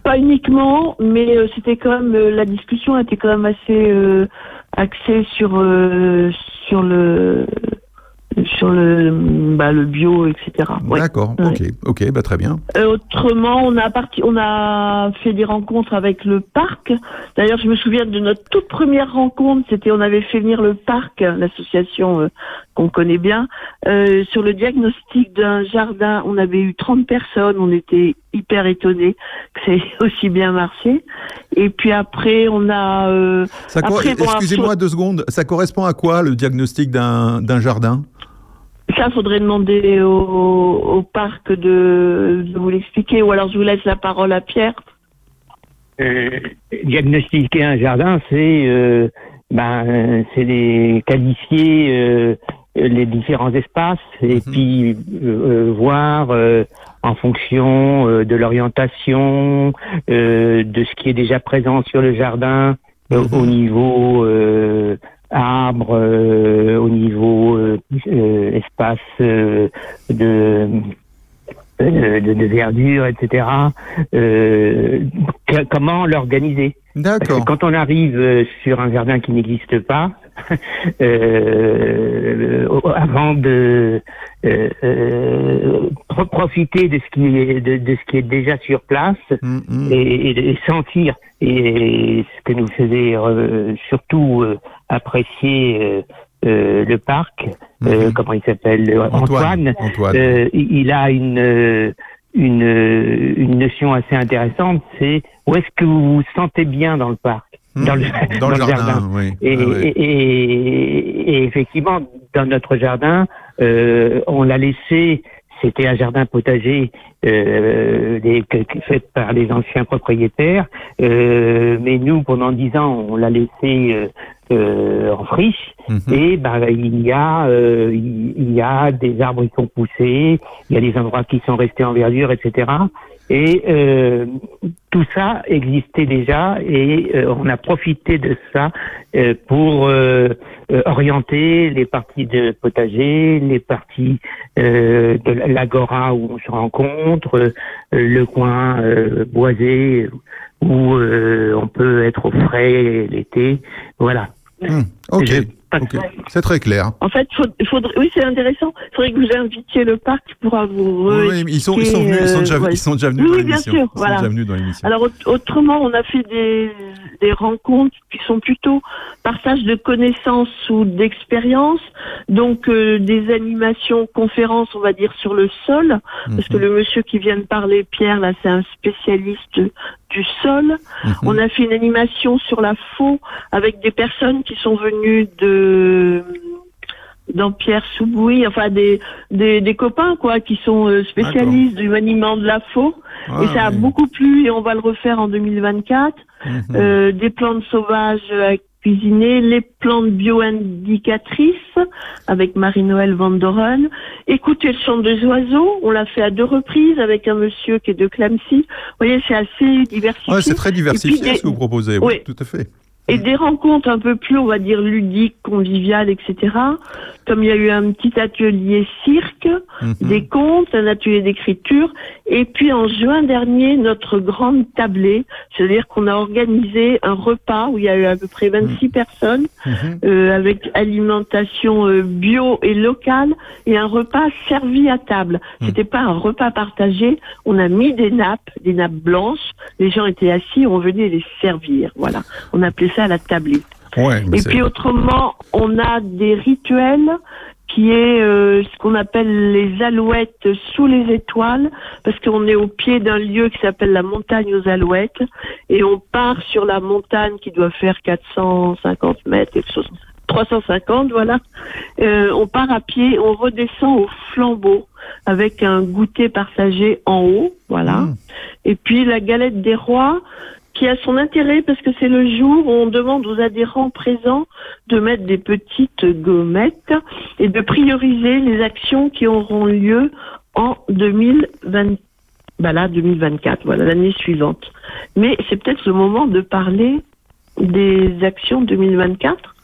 Pas uniquement, mais c'était quand même la discussion était quand même assez axée sur euh, sur le sur le bah, le bio, etc. Ouais. D'accord, Ouais. ok, ok, bah, très bien. Euh, autrement, on a parti, on a fait des rencontres avec le parc. D'ailleurs, je me souviens de notre toute première rencontre. C'était, on avait fait venir le parc, l'association euh, qu'on connaît bien, euh, sur le diagnostic d'un jardin. On avait eu 30 personnes. On était hyper étonnés que ça ait aussi bien marché. Et puis après, on a. euh, bon, Excusez-moi deux secondes, ça correspond à quoi le diagnostic d'un d'un jardin? Ça, faudrait demander au, au parc de, de vous l'expliquer. Ou alors, je vous laisse la parole à Pierre. Euh, diagnostiquer un jardin, c'est euh, ben, c'est les qualifier euh, les différents espaces et puis euh, euh, voir euh, en fonction euh, de l'orientation, euh, de ce qui est déjà présent sur le jardin euh, au niveau euh, arbre, euh, au niveau euh, euh, espace euh, de euh, de, de verdure, etc. Euh, que- comment l'organiser? Quand on arrive euh, sur un jardin qui n'existe pas, euh, avant de euh, euh, pro- profiter de ce qui est de, de ce qui est déjà sur place et, et- et sentir et ce que nous faisait euh, surtout euh, apprécier euh, le parc, euh, comment il s'appelle Antoine. Antoine, Antoine. euh, il a une une, une notion assez intéressante, c'est où est-ce que vous vous sentez bien dans le parc, dans le, Hmm. Dans le jardin, oui. Et, Ah ouais. et- et- et effectivement, dans notre jardin, euh, on l'a laissé. C'était un jardin potager euh, des- fait par les anciens propriétaires, euh, mais nous, pendant dix ans, on l'a laissé euh, euh, en friche. Et ben, il y a euh, il il y a des arbres qui sont poussés, il y a des endroits qui sont restés en verdure, etc. Et euh, tout ça existait déjà et euh, on a profité de ça euh, pour euh, euh, orienter les parties de potager, les parties euh, de l'agora où on se rencontre, euh, le coin euh, boisé où euh, on peut être au frais l'été. Voilà. Ok, c'est très clair. En fait, faut- faudrait, oui, c'est intéressant. Il faudrait que vous invitiez le parc pourra vous. Oui, oui, ils sont, ils sont venus, ils sont déjà, ils sont déjà venus Oui, dans bien sûr, Ils sont déjà venus dans l'émission. Alors aut- autrement, on a fait des, des rencontres qui sont plutôt partage de connaissances ou d'expériences, donc euh, des animations, conférences, on va dire sur le sol, parce que le monsieur qui vient de parler, Pierre, là, c'est un spécialiste du sol. On a fait une animation sur la faux avec des personnes qui sont venues de Dampierre Soubouy, enfin des, des, des copains quoi, qui sont euh, spécialistes du maniement de la faux. Ah, et ça a oui. beaucoup plu et on va le refaire en 2024. Mhm. Euh, des plantes sauvages cuisiner, les plantes bio-indicatrices avec Marie-Noël Van Doren. Écouter le chant des oiseaux, on l'a fait à deux reprises avec un monsieur qui est de Clamcy. Vous voyez, c'est assez diversifié. Ouais, c'est très puis diversifié ce que vous proposez. Oui, Oui. tout à fait. Et des rencontres un peu plus, on va dire, ludiques, conviviales, etc. Comme il y a eu un petit atelier cirque, Mhm. des contes, un atelier d'écriture, et puis en juin dernier, notre grande tablée, c'est-à-dire qu'on a organisé un repas où il y a eu à peu près 26 personnes, euh, avec alimentation euh, bio et locale, et un repas servi à table. C'était pas un repas partagé, on a mis des nappes, des nappes blanches, les gens étaient assis, on venait les servir, voilà. On appelait ça la tablée. Ouais, Et puis autrement, on a des rituels qui est euh, ce qu'on appelle les alouettes sous les étoiles, parce qu'on est au pied d'un lieu qui s'appelle la montagne aux alouettes, et on part sur la montagne qui doit faire 450 mètres, quelque chose, 350, voilà. Euh, on part à pied, on redescend au flambeau avec un goûter partagé en haut, voilà. Et puis la galette des rois, qui a son intérêt parce que c'est le jour où on demande aux adhérents présents de mettre des petites gommettes et de prioriser les actions qui auront lieu en 2020, bah là, 2024, voilà, l'année suivante. Mais c'est peut-être le moment de parler des actions 2024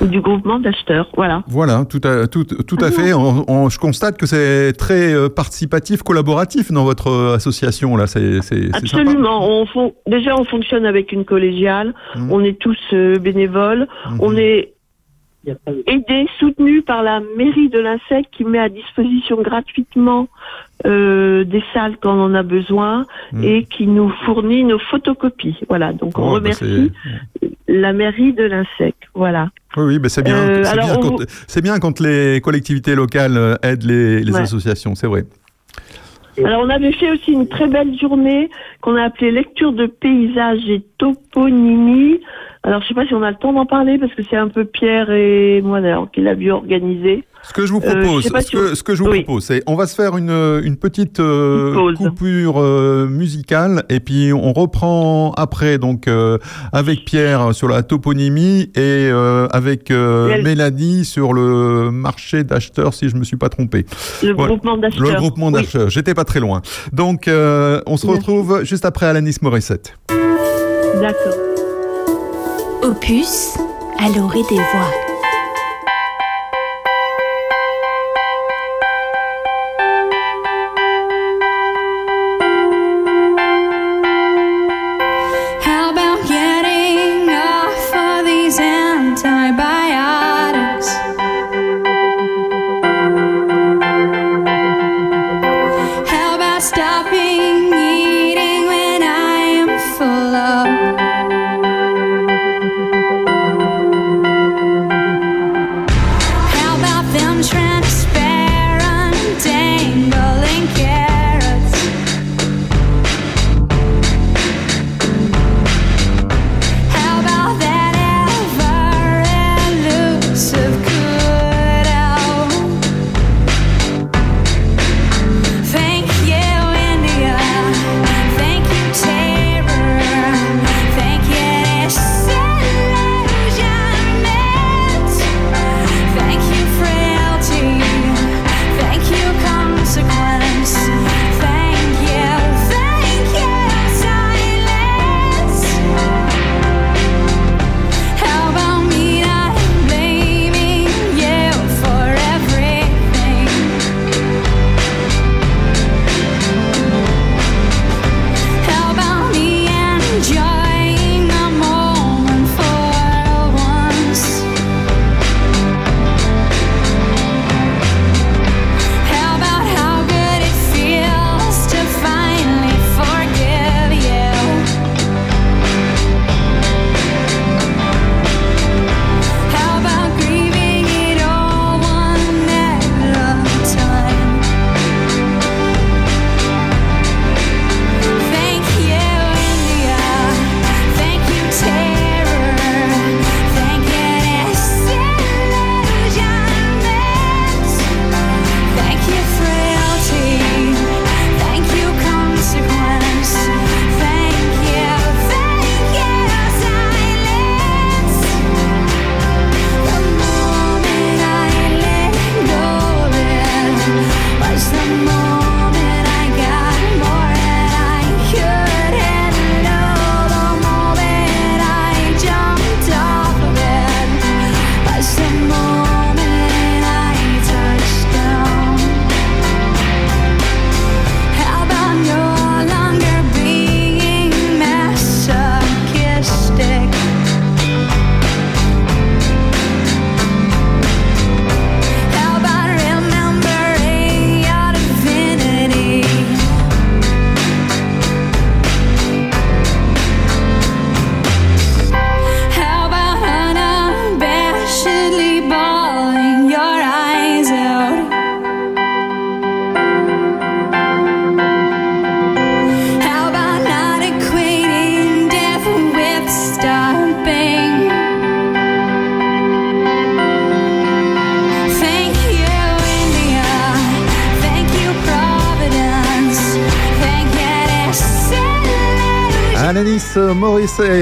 ou du groupement d'acheteurs, voilà. Voilà, tout à, tout, tout à fait. On- on- je constate que c'est très euh, participatif, collaboratif dans votre euh, association. là. C'est. Absolument. On fon- déjà, on fonctionne avec une collégiale. Mhm. On est tous euh, bénévoles. On est aidés, soutenus par la mairie de l'Insec qui met à disposition gratuitement euh, des salles quand on en a besoin et qui nous fournit nos photocopies. Voilà. Donc, on Oh, bah, remercie la mairie de l'Insec. Voilà. Oui, oui, bah, c'est bien, Euh, c'est alors, bien, on quand- vous- c'est bien quand les collectivités locales euh, aident les, les Ouais. associations, c'est vrai. Alors, on avait fait aussi une très belle journée qu'on a appelée lecture de paysages et toponymie. Alors, je sais pas si on a le temps d'en parler parce que c'est un peu Pierre et moi d'ailleurs qui l'a vu organiser. Ce que je vous Euh, je propose, ce, que, on- ce que je vous Oui. propose, c'est on va se faire une, une petite euh, Une coupure euh, musicale et puis on reprend après donc euh, avec Pierre sur la toponymie et euh, avec euh, elle- Mélanie sur le marché d'acheteurs si je me suis pas trompé. Le Voilà. groupement d'acheteurs. Le groupement Oui. d'acheteurs. J'étais pas très loin. Donc euh, on se Merci. retrouve juste après Alanis Morissette. D'accord. Opus à l'orée des voix.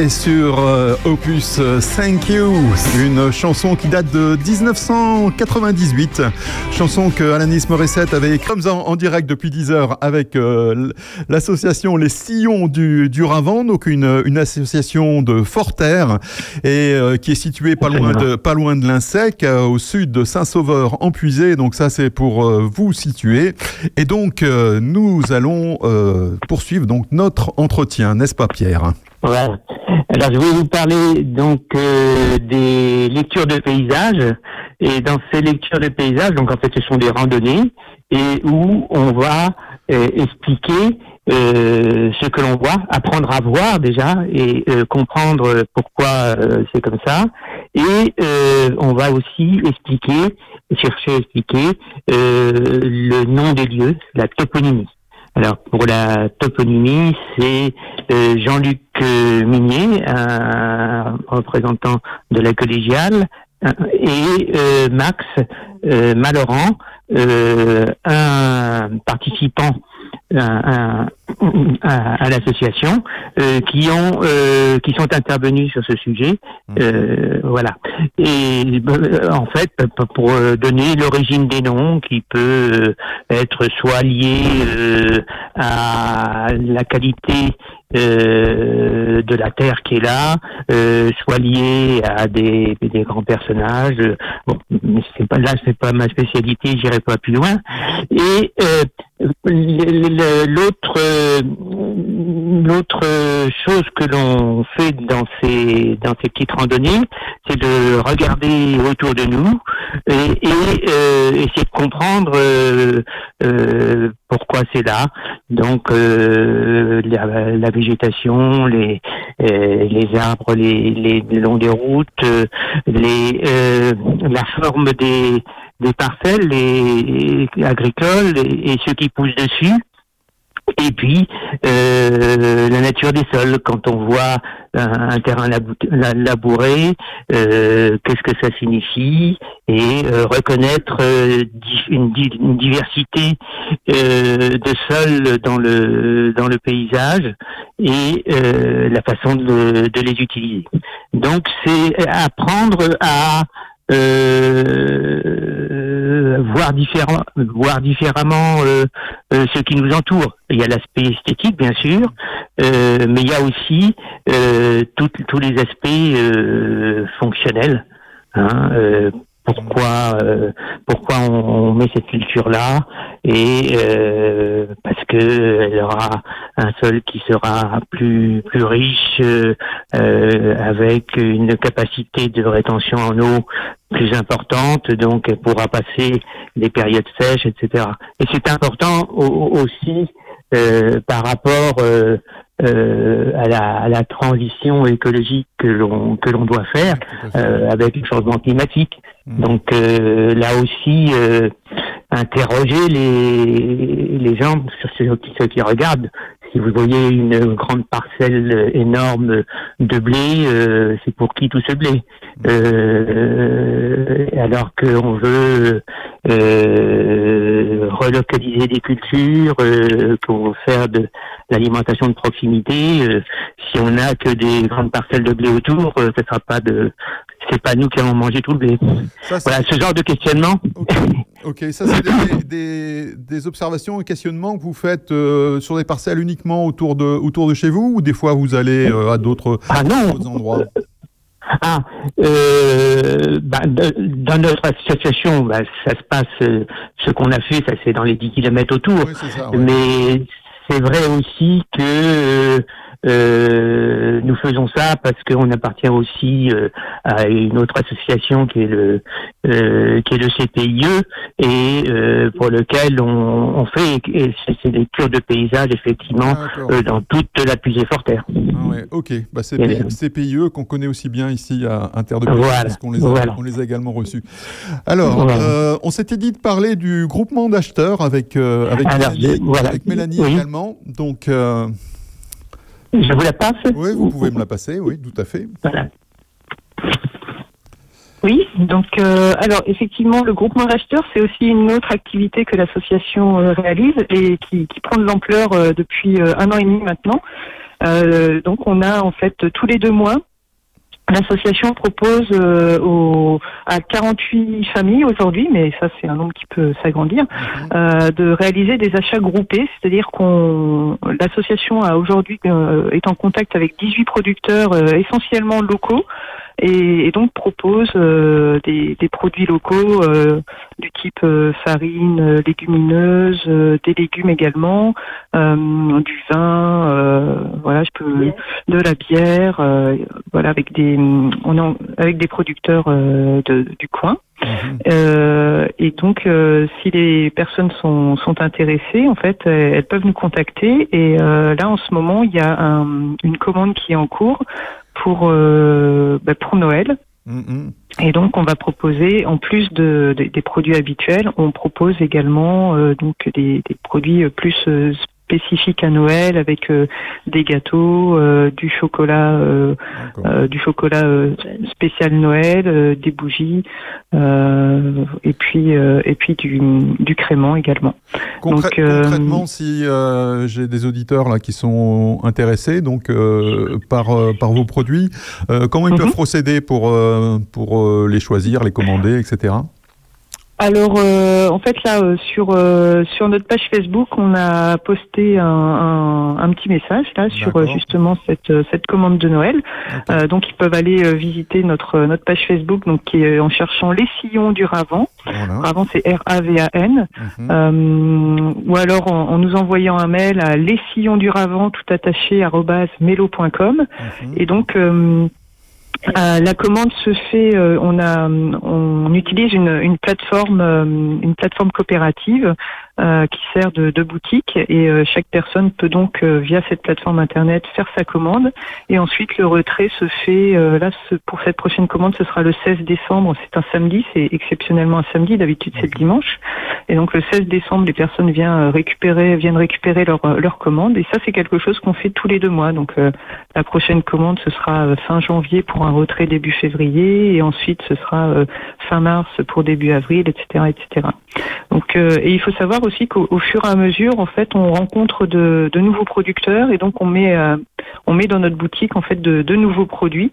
Sur euh, Opus Thank You, une chanson qui date de 1998, chanson que Alanis Morissette avait écrite en, direct depuis 10 heures avec euh, l'association Les Sillons du, du Ravent, donc une, association de Forterre et euh, qui est située pas loin de l'Insec, euh, au sud de Saint-Sauveur en Puisée. Donc ça c'est pour euh, vous situer. Et donc euh, nous allons euh, poursuivre donc notre entretien, n'est-ce pas Pierre? Voilà. Alors je vais vous parler donc euh, des lectures de paysages et dans ces lectures de paysages donc en fait ce sont des randonnées et où on va euh, expliquer euh, ce que l'on voit, apprendre à voir déjà et euh, comprendre pourquoi euh, c'est comme ça et euh, on va aussi expliquer chercher à expliquer le nom des lieux, la toponymie. Alors pour la toponymie, c'est euh, Jean-Luc euh, Minier, un représentant de la collégiale, euh, et Max Malorand, euh, un participant un- à, à l'association, euh, qui ont euh, qui sont intervenus sur ce sujet. Euh, voilà. Et euh, en fait, pour euh, donner l'origine des noms, qui peut euh, être soit lié euh, à la qualité euh, de la terre qui est là, euh, soit lié à des, des grands personnages. Bon, c'est pas là, c'est pas ma spécialité, j'irai pas plus loin. Et euh, l'autre euh, l'autre chose que l'on fait dans ces dans ces petites randonnées, c'est de regarder autour de nous et, euh, essayer de comprendre euh, euh, pourquoi c'est là. Donc euh, la, la végétation, les euh, les arbres, les, les le des routes, les la forme des des parcelles les, agricoles et, ceux qui poussent dessus. Et puis euh, la nature des sols, quand on voit un, terrain labou- la- labouré, euh, qu'est-ce que ça signifie? Et euh, reconnaître euh, une, di- une diversité euh, de sols dans le dans le paysage et la façon de les utiliser. Donc c'est apprendre à euh, voir différent, voir différemment euh, euh, ce qui nous entoure. Il y a l'aspect esthétique, bien sûr, euh, mais il y a aussi euh, tous les aspects fonctionnels. Hein, pourquoi, euh, pourquoi on, on met cette culture là et euh, parce que elle aura un sol qui sera plus plus riche euh, euh, avec une capacité de rétention en eau plus importante, donc elle pourra passer les périodes sèches, etc. Et c'est important au- aussi euh, par rapport euh, à, la, à la transition écologique que l'on que l'on doit faire euh, avec le changement climatique. Donc euh, là aussi, euh, interroger les les gens sur ceux qui, ceux qui regardent. Si vous voyez une grande parcelle énorme de blé, euh, c'est pour qui tout ce blé? Euh, Alors qu'on veut euh, relocaliser des cultures, euh, veut faire de l'alimentation de proximité, euh, si on n'a que des grandes parcelles de blé autour, euh, ce sera pas de, c'est pas nous qui allons manger tout le blé. voilà, ce genre de questionnement. Ok, ça c'est des, des- des observations et questionnements que vous faites euh, sur des parcelles uniquement autour de, autour de chez vous ou des fois vous allez euh, à d'autres d'autres endroits? Ah, euh, bah, de- dans notre association, bah, ça se passe, euh, ce qu'on a fait, ça c'est dans les 10 kilomètres autour. Mais c'est vrai aussi que euh, nous faisons ça parce qu'on appartient aussi euh, à une autre association qui est le euh, qui est le CPIE et pour lequel on, on fait c'est des tours de paysage effectivement euh, dans toute la puisée forterre. Ah ouais, ok, bah, c'est Et- CPIE qu'on connaît aussi bien ici à Inter de Paris, Voilà, parce qu'on les, a- voilà. on les a également reçus. Alors, Voilà. on s'était dit de parler du groupement d'acheteurs avec, avec Alors, Mélanie, je- voilà. avec Mélanie Oui. également. Donc, Je vous la passe Oui, vous pouvez me la passer, oui, tout à fait. Oui, donc euh, alors effectivement, le groupement d'acheteurs, c'est aussi une autre activité que l'association euh, réalise et qui, qui prend de l'ampleur euh, depuis euh, un an et demi maintenant. Euh, donc on a en fait tous les deux mois L'association propose euh, aux, à 48 familles aujourd'hui, mais ça c'est un nombre qui peut s'agrandir, euh, de réaliser des achats groupés, c'est-à-dire qu'on l'association a aujourd'hui euh, est en contact avec 18 producteurs euh, essentiellement locaux et, et donc propose euh, des, des produits locaux euh, du type euh, farine, légumineuse, euh, des légumes également, euh, du vin, euh, voilà, je peux de la bière, euh, voilà, avec des on est en- avec des producteurs euh, de, du coin. Euh, et donc, euh, si les personnes sont, sont intéressées, en fait, elles, elles peuvent nous contacter. Et euh, là, en ce moment, il y a un- une commande qui est en cours pour euh, bah, pour Noël. Et donc, on va proposer, en plus de, des- des produits habituels, on propose également euh, donc des, des produits euh, plus spécifiques à Noël, avec euh, des gâteaux, euh, du chocolat, euh, du chocolat spécial Noël, des bougies, et puis et puis du, du crément également. Donc, concrètement, si j'ai des auditeurs là qui sont intéressés donc par par vos produits, comment ils Mhm. peuvent procéder pour pour les choisir, les commander, etc. Alors, euh, en fait, là, euh, sur euh, sur notre page Facebook, on a posté un, un, un petit message là sur euh, justement cette euh, cette commande de Noël. Euh, donc, ils peuvent aller euh, visiter notre notre page Facebook, donc qui est en cherchant les sillons du Ravan. Ravan, c'est R A V A N. Euh, ou alors en, en nous envoyant un mail à les sillons du Ravan tout attaché melo.com. Et donc euh, la commande se fait, euh, on a, on utilise une, plateforme, euh, une plateforme coopérative qui sert de, de boutique et euh, chaque personne peut donc euh, via cette plateforme internet faire sa commande et ensuite le retrait se fait. euh, là, ce- pour cette prochaine commande, ce sera le 16 décembre. C'est un samedi, c'est exceptionnellement un samedi. D'habitude, c'est le dimanche. Et donc le 16 décembre, les personnes viennent euh, récupérer, viennent récupérer leur, euh, leur commande. Et ça, c'est quelque chose qu'on fait tous les deux mois. Donc euh, la prochaine commande, ce sera euh, fin janvier pour un retrait début février, et ensuite ce sera euh, fin mars pour début avril, etc., etc. Donc, euh, et il faut savoir aussi qu'au au fur et à mesure, en fait, on rencontre de, nouveaux producteurs, et donc on met, euh, on met dans notre boutique en fait de, nouveaux produits.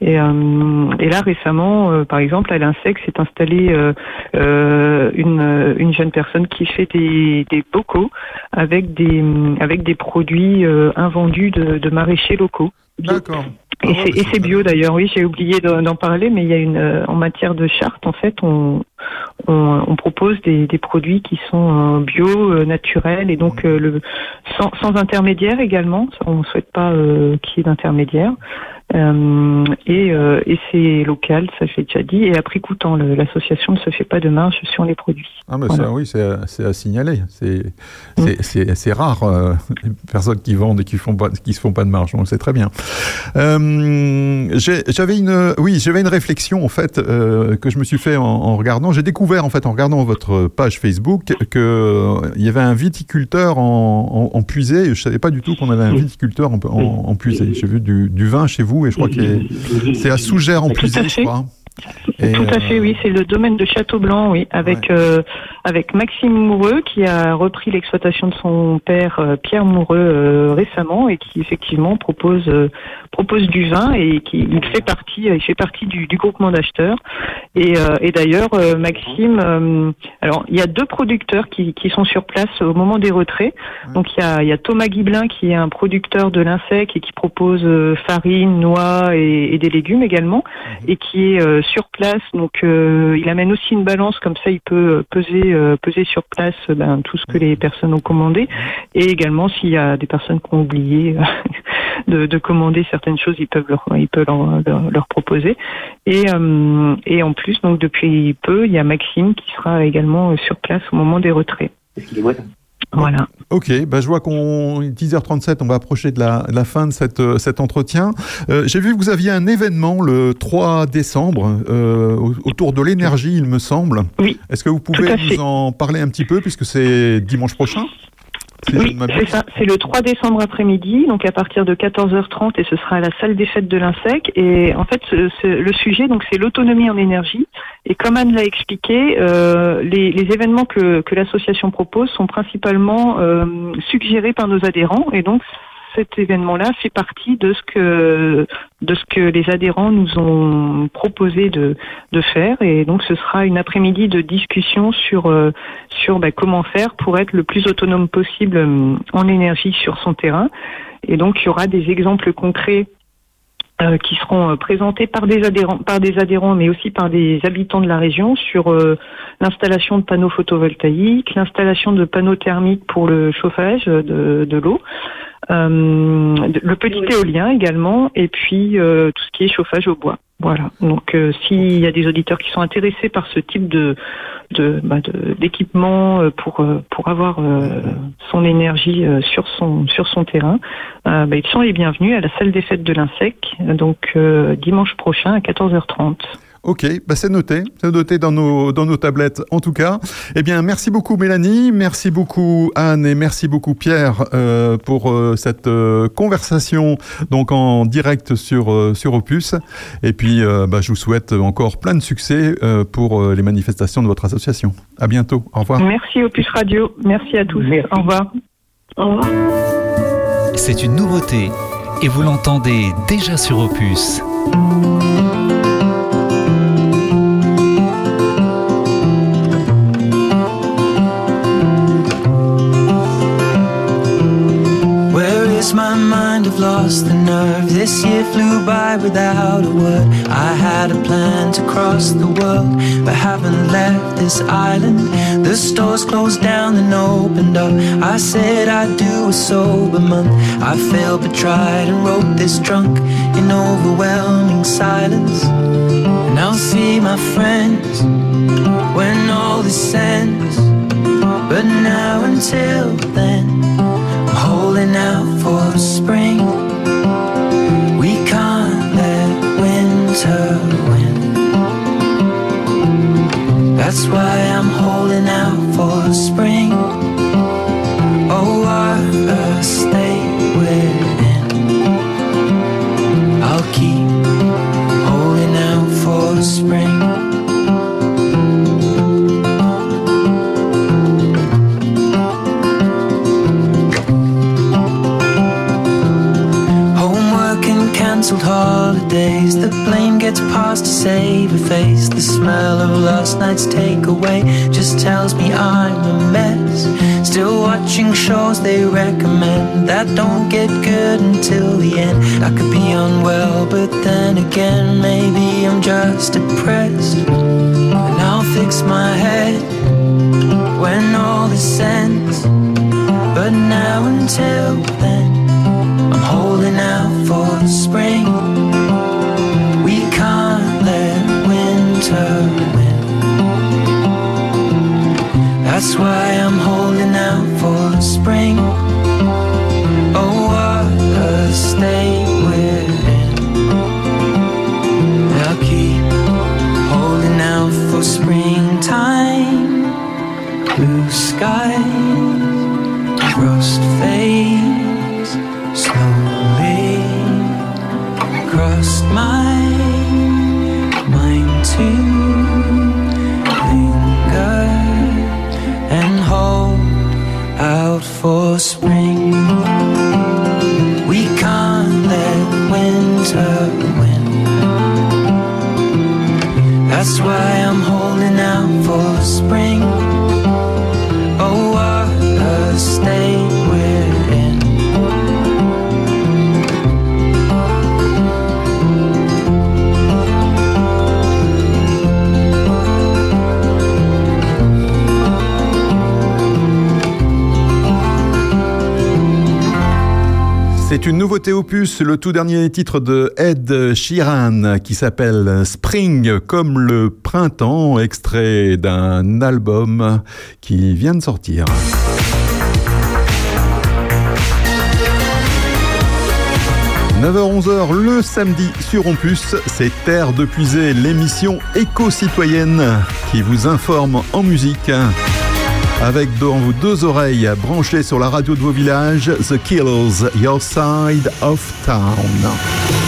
Et, euh, et là récemment, euh, par exemple, à l'Insec s'est installée une, une jeune personne qui fait des, bocaux avec des, avec des produits invendus de, de maraîchers locaux. D'accord. Et c'est- et c'est bio d'ailleurs, oui, j'ai oublié d'en parler, mais il y a une euh, en matière de charte, en fait, on, on, on propose des, des produits qui sont euh, bio, euh, naturels, et donc euh, le sans, sans intermédiaire également. On ne souhaite pas euh, qu'il y ait d'intermédiaire. Euh, et euh, et c'est local, ça j'ai déjà dit, et prix coûtant. L'association ne se fait pas de marge sur les produits. Ah, mais Voilà. ça, oui, c'est à- signaler. C'est c'est rare, euh, les personnes qui vendent et qui font pas, qui se font pas de marge. On le sait très bien. Euh, j'ai- j'avais une, oui, j'avais une réflexion en fait euh, que je me suis fait en, en regardant. J'ai découvert en fait en regardant votre page Facebook que il y avait un viticulteur en, en, en puisée. Je savais pas du tout qu'on avait un viticulteur en, en. J'ai vu du, du vin chez vous et je crois que c'est à Sougères en puisée, je crois. Et, Tout à euh, fait, oui, c'est le domaine de Château-Blanc, oui, avec euh, avec Maxime Moureux qui a repris l'exploitation de son père euh, Pierre Moureux euh, récemment et qui effectivement propose euh, propose du vin et qui il fait partie il fait partie du, du groupement d'acheteurs. Et, euh, et d'ailleurs euh, Maxime euh, alors il y a deux producteurs qui, qui sont sur place au moment des retraits. Donc il y a il y a Thomas Guiblin qui est un producteur de l'insecte et qui propose euh, farine noix et, et des légumes également et qui est euh, sur place. Donc, euh, il amène aussi une balance, comme ça, il peut euh, peser, euh, peser sur place ben, tout ce que les personnes ont commandé. Et également, s'il y a des personnes qui ont oublié de, de commander certaines choses, ils peuvent leur, ils peuvent leur, leur- leur proposer. Et, et en plus, donc depuis peu, il y a Maxime qui sera également sur place au moment des retraits. Voilà. Ok, bah je vois qu'on 10h37, on va approcher de la, de la fin de cette, euh, cet entretien. Euh, J'ai vu que vous aviez un événement le 3 décembre euh, au- autour de l'énergie, il me semble. Oui. Est-ce que vous pouvez nous en parler un petit peu puisque c'est dimanche prochain? Oui, c'est ça. C'est le 3 décembre après-midi, donc à partir de 14h30, et ce sera à la salle des fêtes de l'INSEC. Et en fait, ce- ce- le sujet, donc, c'est l'autonomie en énergie. Et comme Anne l'a expliqué, euh, les, les événements que, que l'association propose sont principalement euh, suggérés par nos adhérents, et donc cet événement-là fait partie de ce que de ce que les adhérents nous ont proposé de, de faire. Et donc, ce sera une après-midi de discussion sur euh, sur bah, comment faire pour être le plus autonome possible euh, en énergie sur son terrain. Et donc, il y aura des exemples concrets euh, qui seront euh, présentés par des adhérents, par des adhérents, mais aussi par des habitants de la région sur euh, l'installation de panneaux photovoltaïques, l'installation de panneaux thermiques pour le chauffage de, de l'eau, euh, le petit éolien également, et puis euh, tout ce qui est chauffage au bois. Voilà. Donc, euh, s'il y a des auditeurs qui sont intéressés par ce type de de, bah, de- d'équipement euh, pour euh, pour avoir euh, son énergie euh, sur son sur son terrain, euh, bah, ils sont les bienvenus à la salle des fêtes de l'Insec, donc dimanche prochain à 14h30. Ok, bah c'est noté, c'est noté dans nos, dans nos tablettes en tout cas. Eh bien, merci beaucoup Mélanie, merci beaucoup Anne et merci beaucoup Pierre euh, pour euh, cette euh, conversation donc en direct sur, euh, sur Opus. Et puis, euh, bah, je vous souhaite encore plein de succès euh, pour euh, les manifestations de votre association. À bientôt, au revoir. Merci Opus Radio, merci à tous, au revoir. Au revoir. C'est une nouveauté et vous l'entendez déjà sur Opus. I've lost the nerve. This year flew by without a word. I had a plan to cross the world, but haven't left this island. The stores closed down and opened up. I said I'd do a sober month. I failed but tried and wrote this drunk in overwhelming silence. And I'll see my friends when all this ends. But now until then, holding out for spring. We can't let winter win. That's why I'm holding out for spring. Gets passed to save a face. The smell of last night's takeaway just tells me I'm a mess. Still watching shows they recommend that don't get good until the end. I could be unwell, but then again, maybe I'm just depressed. And I'll fix my head when all this ends. But now until then, I'm holding out for the spring. Winter. That's why I'm holding out for spring. Oh, what a state we're in. I'll keep holding out for springtime. Blue skies, Une nouveauté opus, le tout dernier titre de Ed Sheeran qui s'appelle Spring comme le printemps, extrait d'un album qui vient de sortir. « 9h-11h le samedi sur Ompus, c'est Terre de Puisée, l'émission éco-citoyenne qui vous informe en musique avec dans vos deux oreilles branchées sur la radio de vos villages, The Killers, Your Side of Town.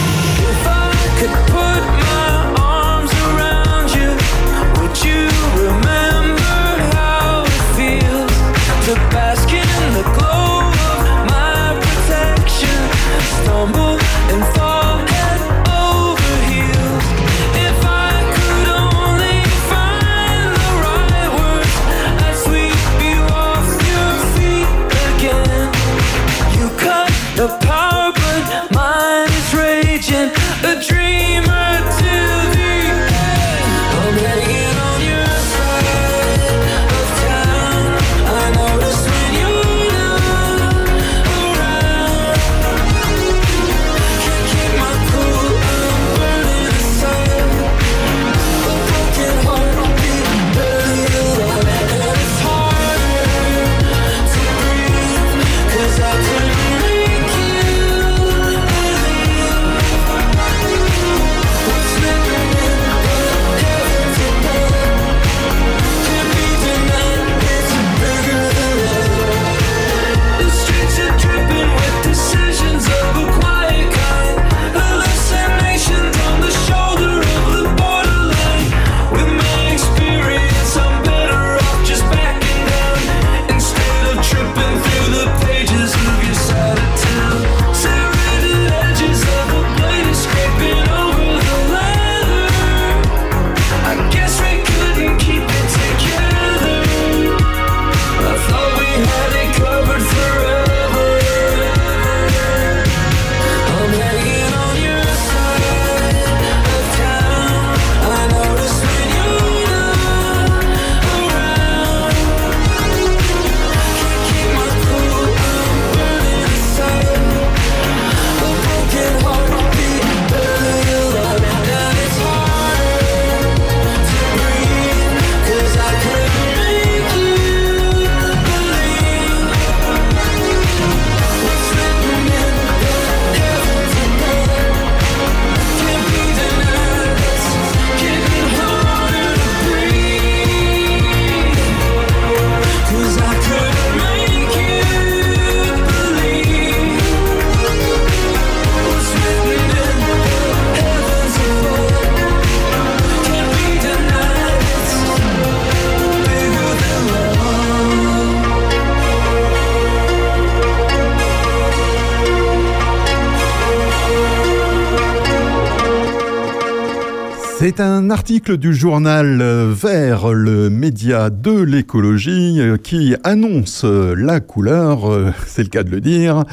Article du journal euh, Vert, le média de l'écologie, euh, qui annonce euh, la couleur, c'est le cas de le dire,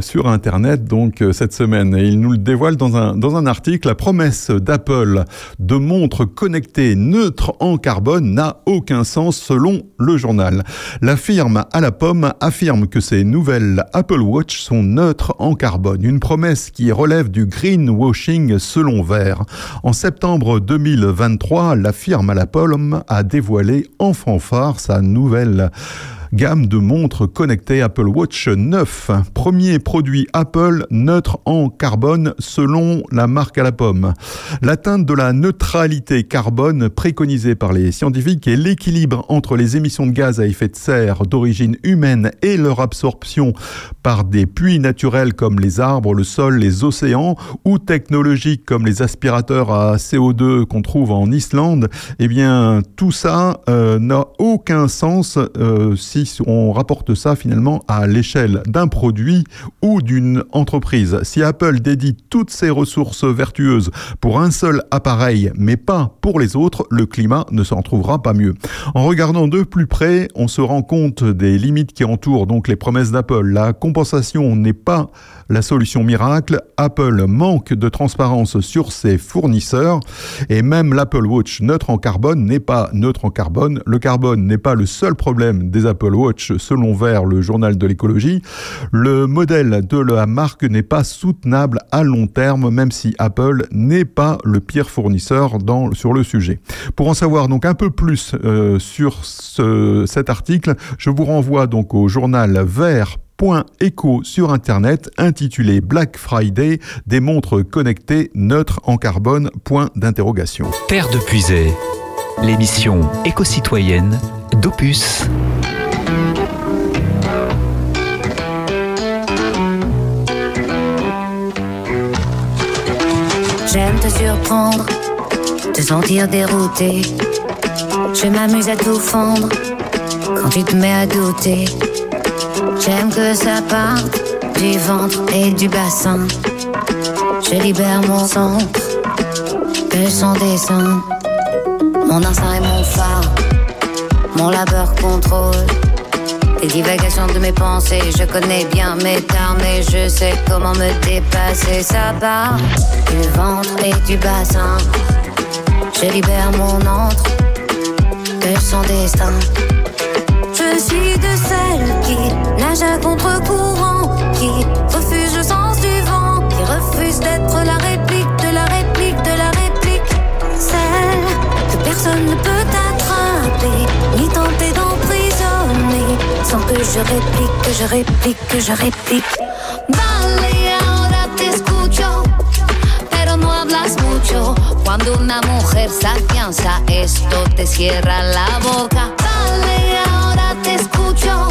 sur Internet donc cette semaine. Il nous le dévoile dans un, dans un article. La promesse d'Apple de montres connectées neutres en carbone n'a aucun sens selon le journal. La firme à la pomme affirme que ces nouvelles Apple Watch sont neutres en carbone. Une promesse qui relève du greenwashing selon Vert. En septembre 2023, la firme à la pomme a dévoilé en fanfare sa nouvelle gamme de montres connectées Apple Watch 9. Premier produit Apple neutre en carbone selon la marque à la pomme. L'atteinte de la neutralité carbone préconisée par les scientifiques et l'équilibre entre les émissions de gaz à effet de serre d'origine humaine et leur absorption par des puits naturels comme les arbres, le sol, les océans ou technologiques comme les aspirateurs à CO2 qu'on trouve en Islande, eh bien tout ça euh, n'a aucun sens euh, si on rapporte ça finalement à l'échelle d'un produit ou d'une entreprise. Si Apple dédie toutes ses ressources vertueuses pour un seul appareil, mais pas pour les autres, le climat ne s'en trouvera pas mieux. En regardant de plus près, on se rend compte des limites qui entourent donc les promesses d'Apple. La compensation n'est pas la solution miracle. Apple manque de transparence sur ses fournisseurs et même l'Apple Watch neutre en carbone n'est pas neutre en carbone. Le carbone n'est pas le seul problème des Apple Watch selon Vert, le journal de l'écologie. Le modèle de la marque n'est pas soutenable à long terme, même si Apple n'est pas le pire fournisseur dans, sur le sujet. Pour en savoir donc un peu plus euh, sur ce, cet article, je vous renvoie donc au journal Vert Echo sur internet intitulé Black Friday des montres connectées neutres en carbone point d'interrogation. Terre de Puisay, l'émission éco-citoyenne d'Opus. J'aime te surprendre, te sentir dérouté. Je m'amuse à tout fendre quand tu te mets à douter. J'aime que ça parte du ventre et du bassin. Je libère mon centre, que son dessin. Mon instinct est mon phare, mon labeur contrôle. Les divagations de mes pensées, je connais bien mes tares, mais je sais comment me dépasser. Ça part du ventre et du bassin. Je libère mon antre, que son destin. Je suis de celles qui nagent à contre-courant, qui refuse le sens du vent, qui refuse d'être la réplique de la réplique de la réplique. Celle que personne ne peut attraper, ni tenter d'emprisonner, sans que je réplique, que je réplique, que je réplique. Vale, ahora te escucho, pero no hablas mucho. Cuando una mujer se afianza, esto te cierra la boca. Vale, ahora te escucho,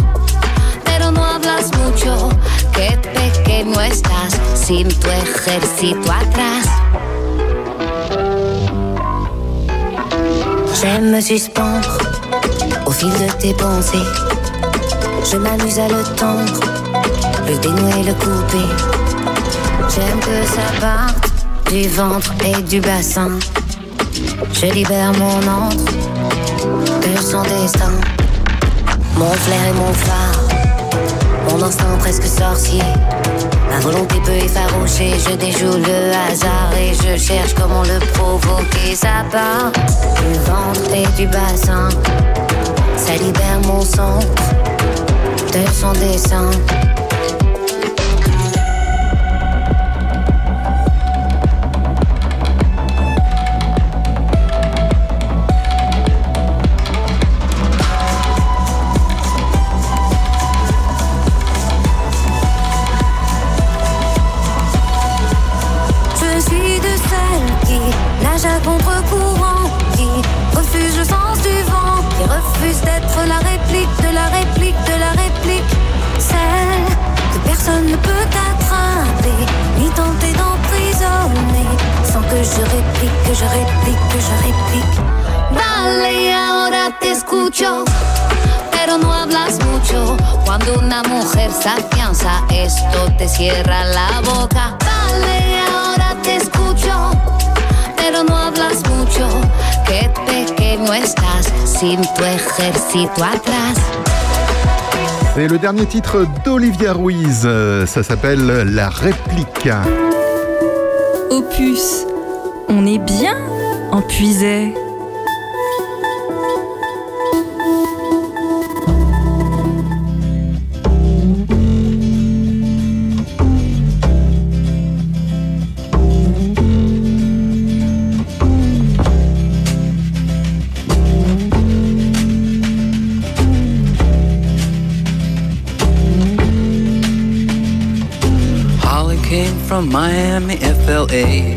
J'aime me suspendre au fil de tes pensées. Je m'amuse à le tendre, le dénouer, le couper. J'aime que ça parte du ventre et du bassin. Je libère mon antre, que son destin. Mon flair et mon phare, mon instinct presque sorcier. Ma volonté peut effaroucher, je déjoue le hasard et je cherche comment le provoquer. Ça part du ventre et du bassin, ça libère mon sang de son dessin. Que je réplique, que je réplique, que je réplique. Vale, ahora te escucho. Pero no hablas mucho cuando una mujer se afianza, esto te cierra la boca. Vale, ahora te escucho, pero no hablas mucho. Qué pequeño estás sin tu ejército atrás. Et le dernier titre d'Olivia Ruiz, euh, ça s'appelle La réplique. Opus, on est bien en puisait. From Miami, FLA.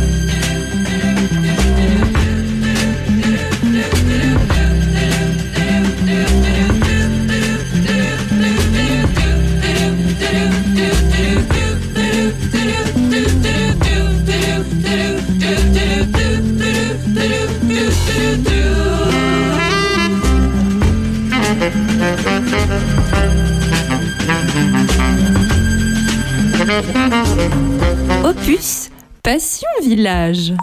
Village.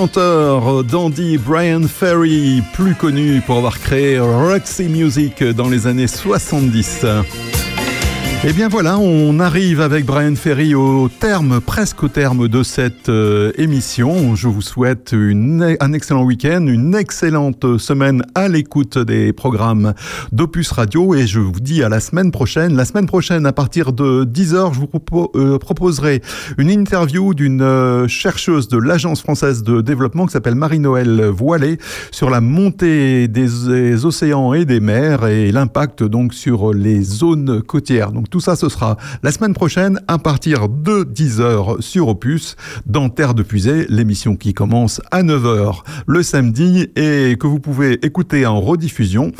Chanteur d'Andy Brian Ferry, plus connu pour avoir créé Roxy Music dans les années 70. Et bien voilà, on arrive avec Brian Ferry au terme, presque au terme de cette euh, émission. Je vous souhaite une, un excellent week-end, une excellente semaine à l'écoute des programmes d'Opus Radio et je vous dis à la semaine prochaine. La semaine prochaine, à partir de 10h, je vous euh, proposerai une interview d'une euh, chercheuse de l'Agence française de développement qui s'appelle Marie-Noël Voilet sur la montée des, océans et des mers et l'impact donc sur les zones côtières. Tout ça, ce sera la semaine prochaine à partir de 10h sur Opus dans Terre de Puisée, l'émission qui commence à 9h le samedi et que vous pouvez écouter en rediffusion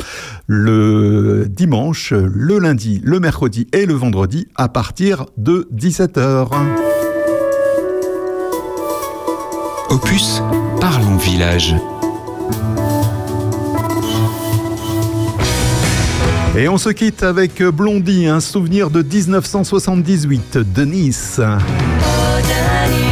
le dimanche, le lundi, le mercredi et le vendredi à partir de 17h. Opus, parlons village. Et on se quitte avec Blondie, un souvenir de 1978 de Nice. Oh.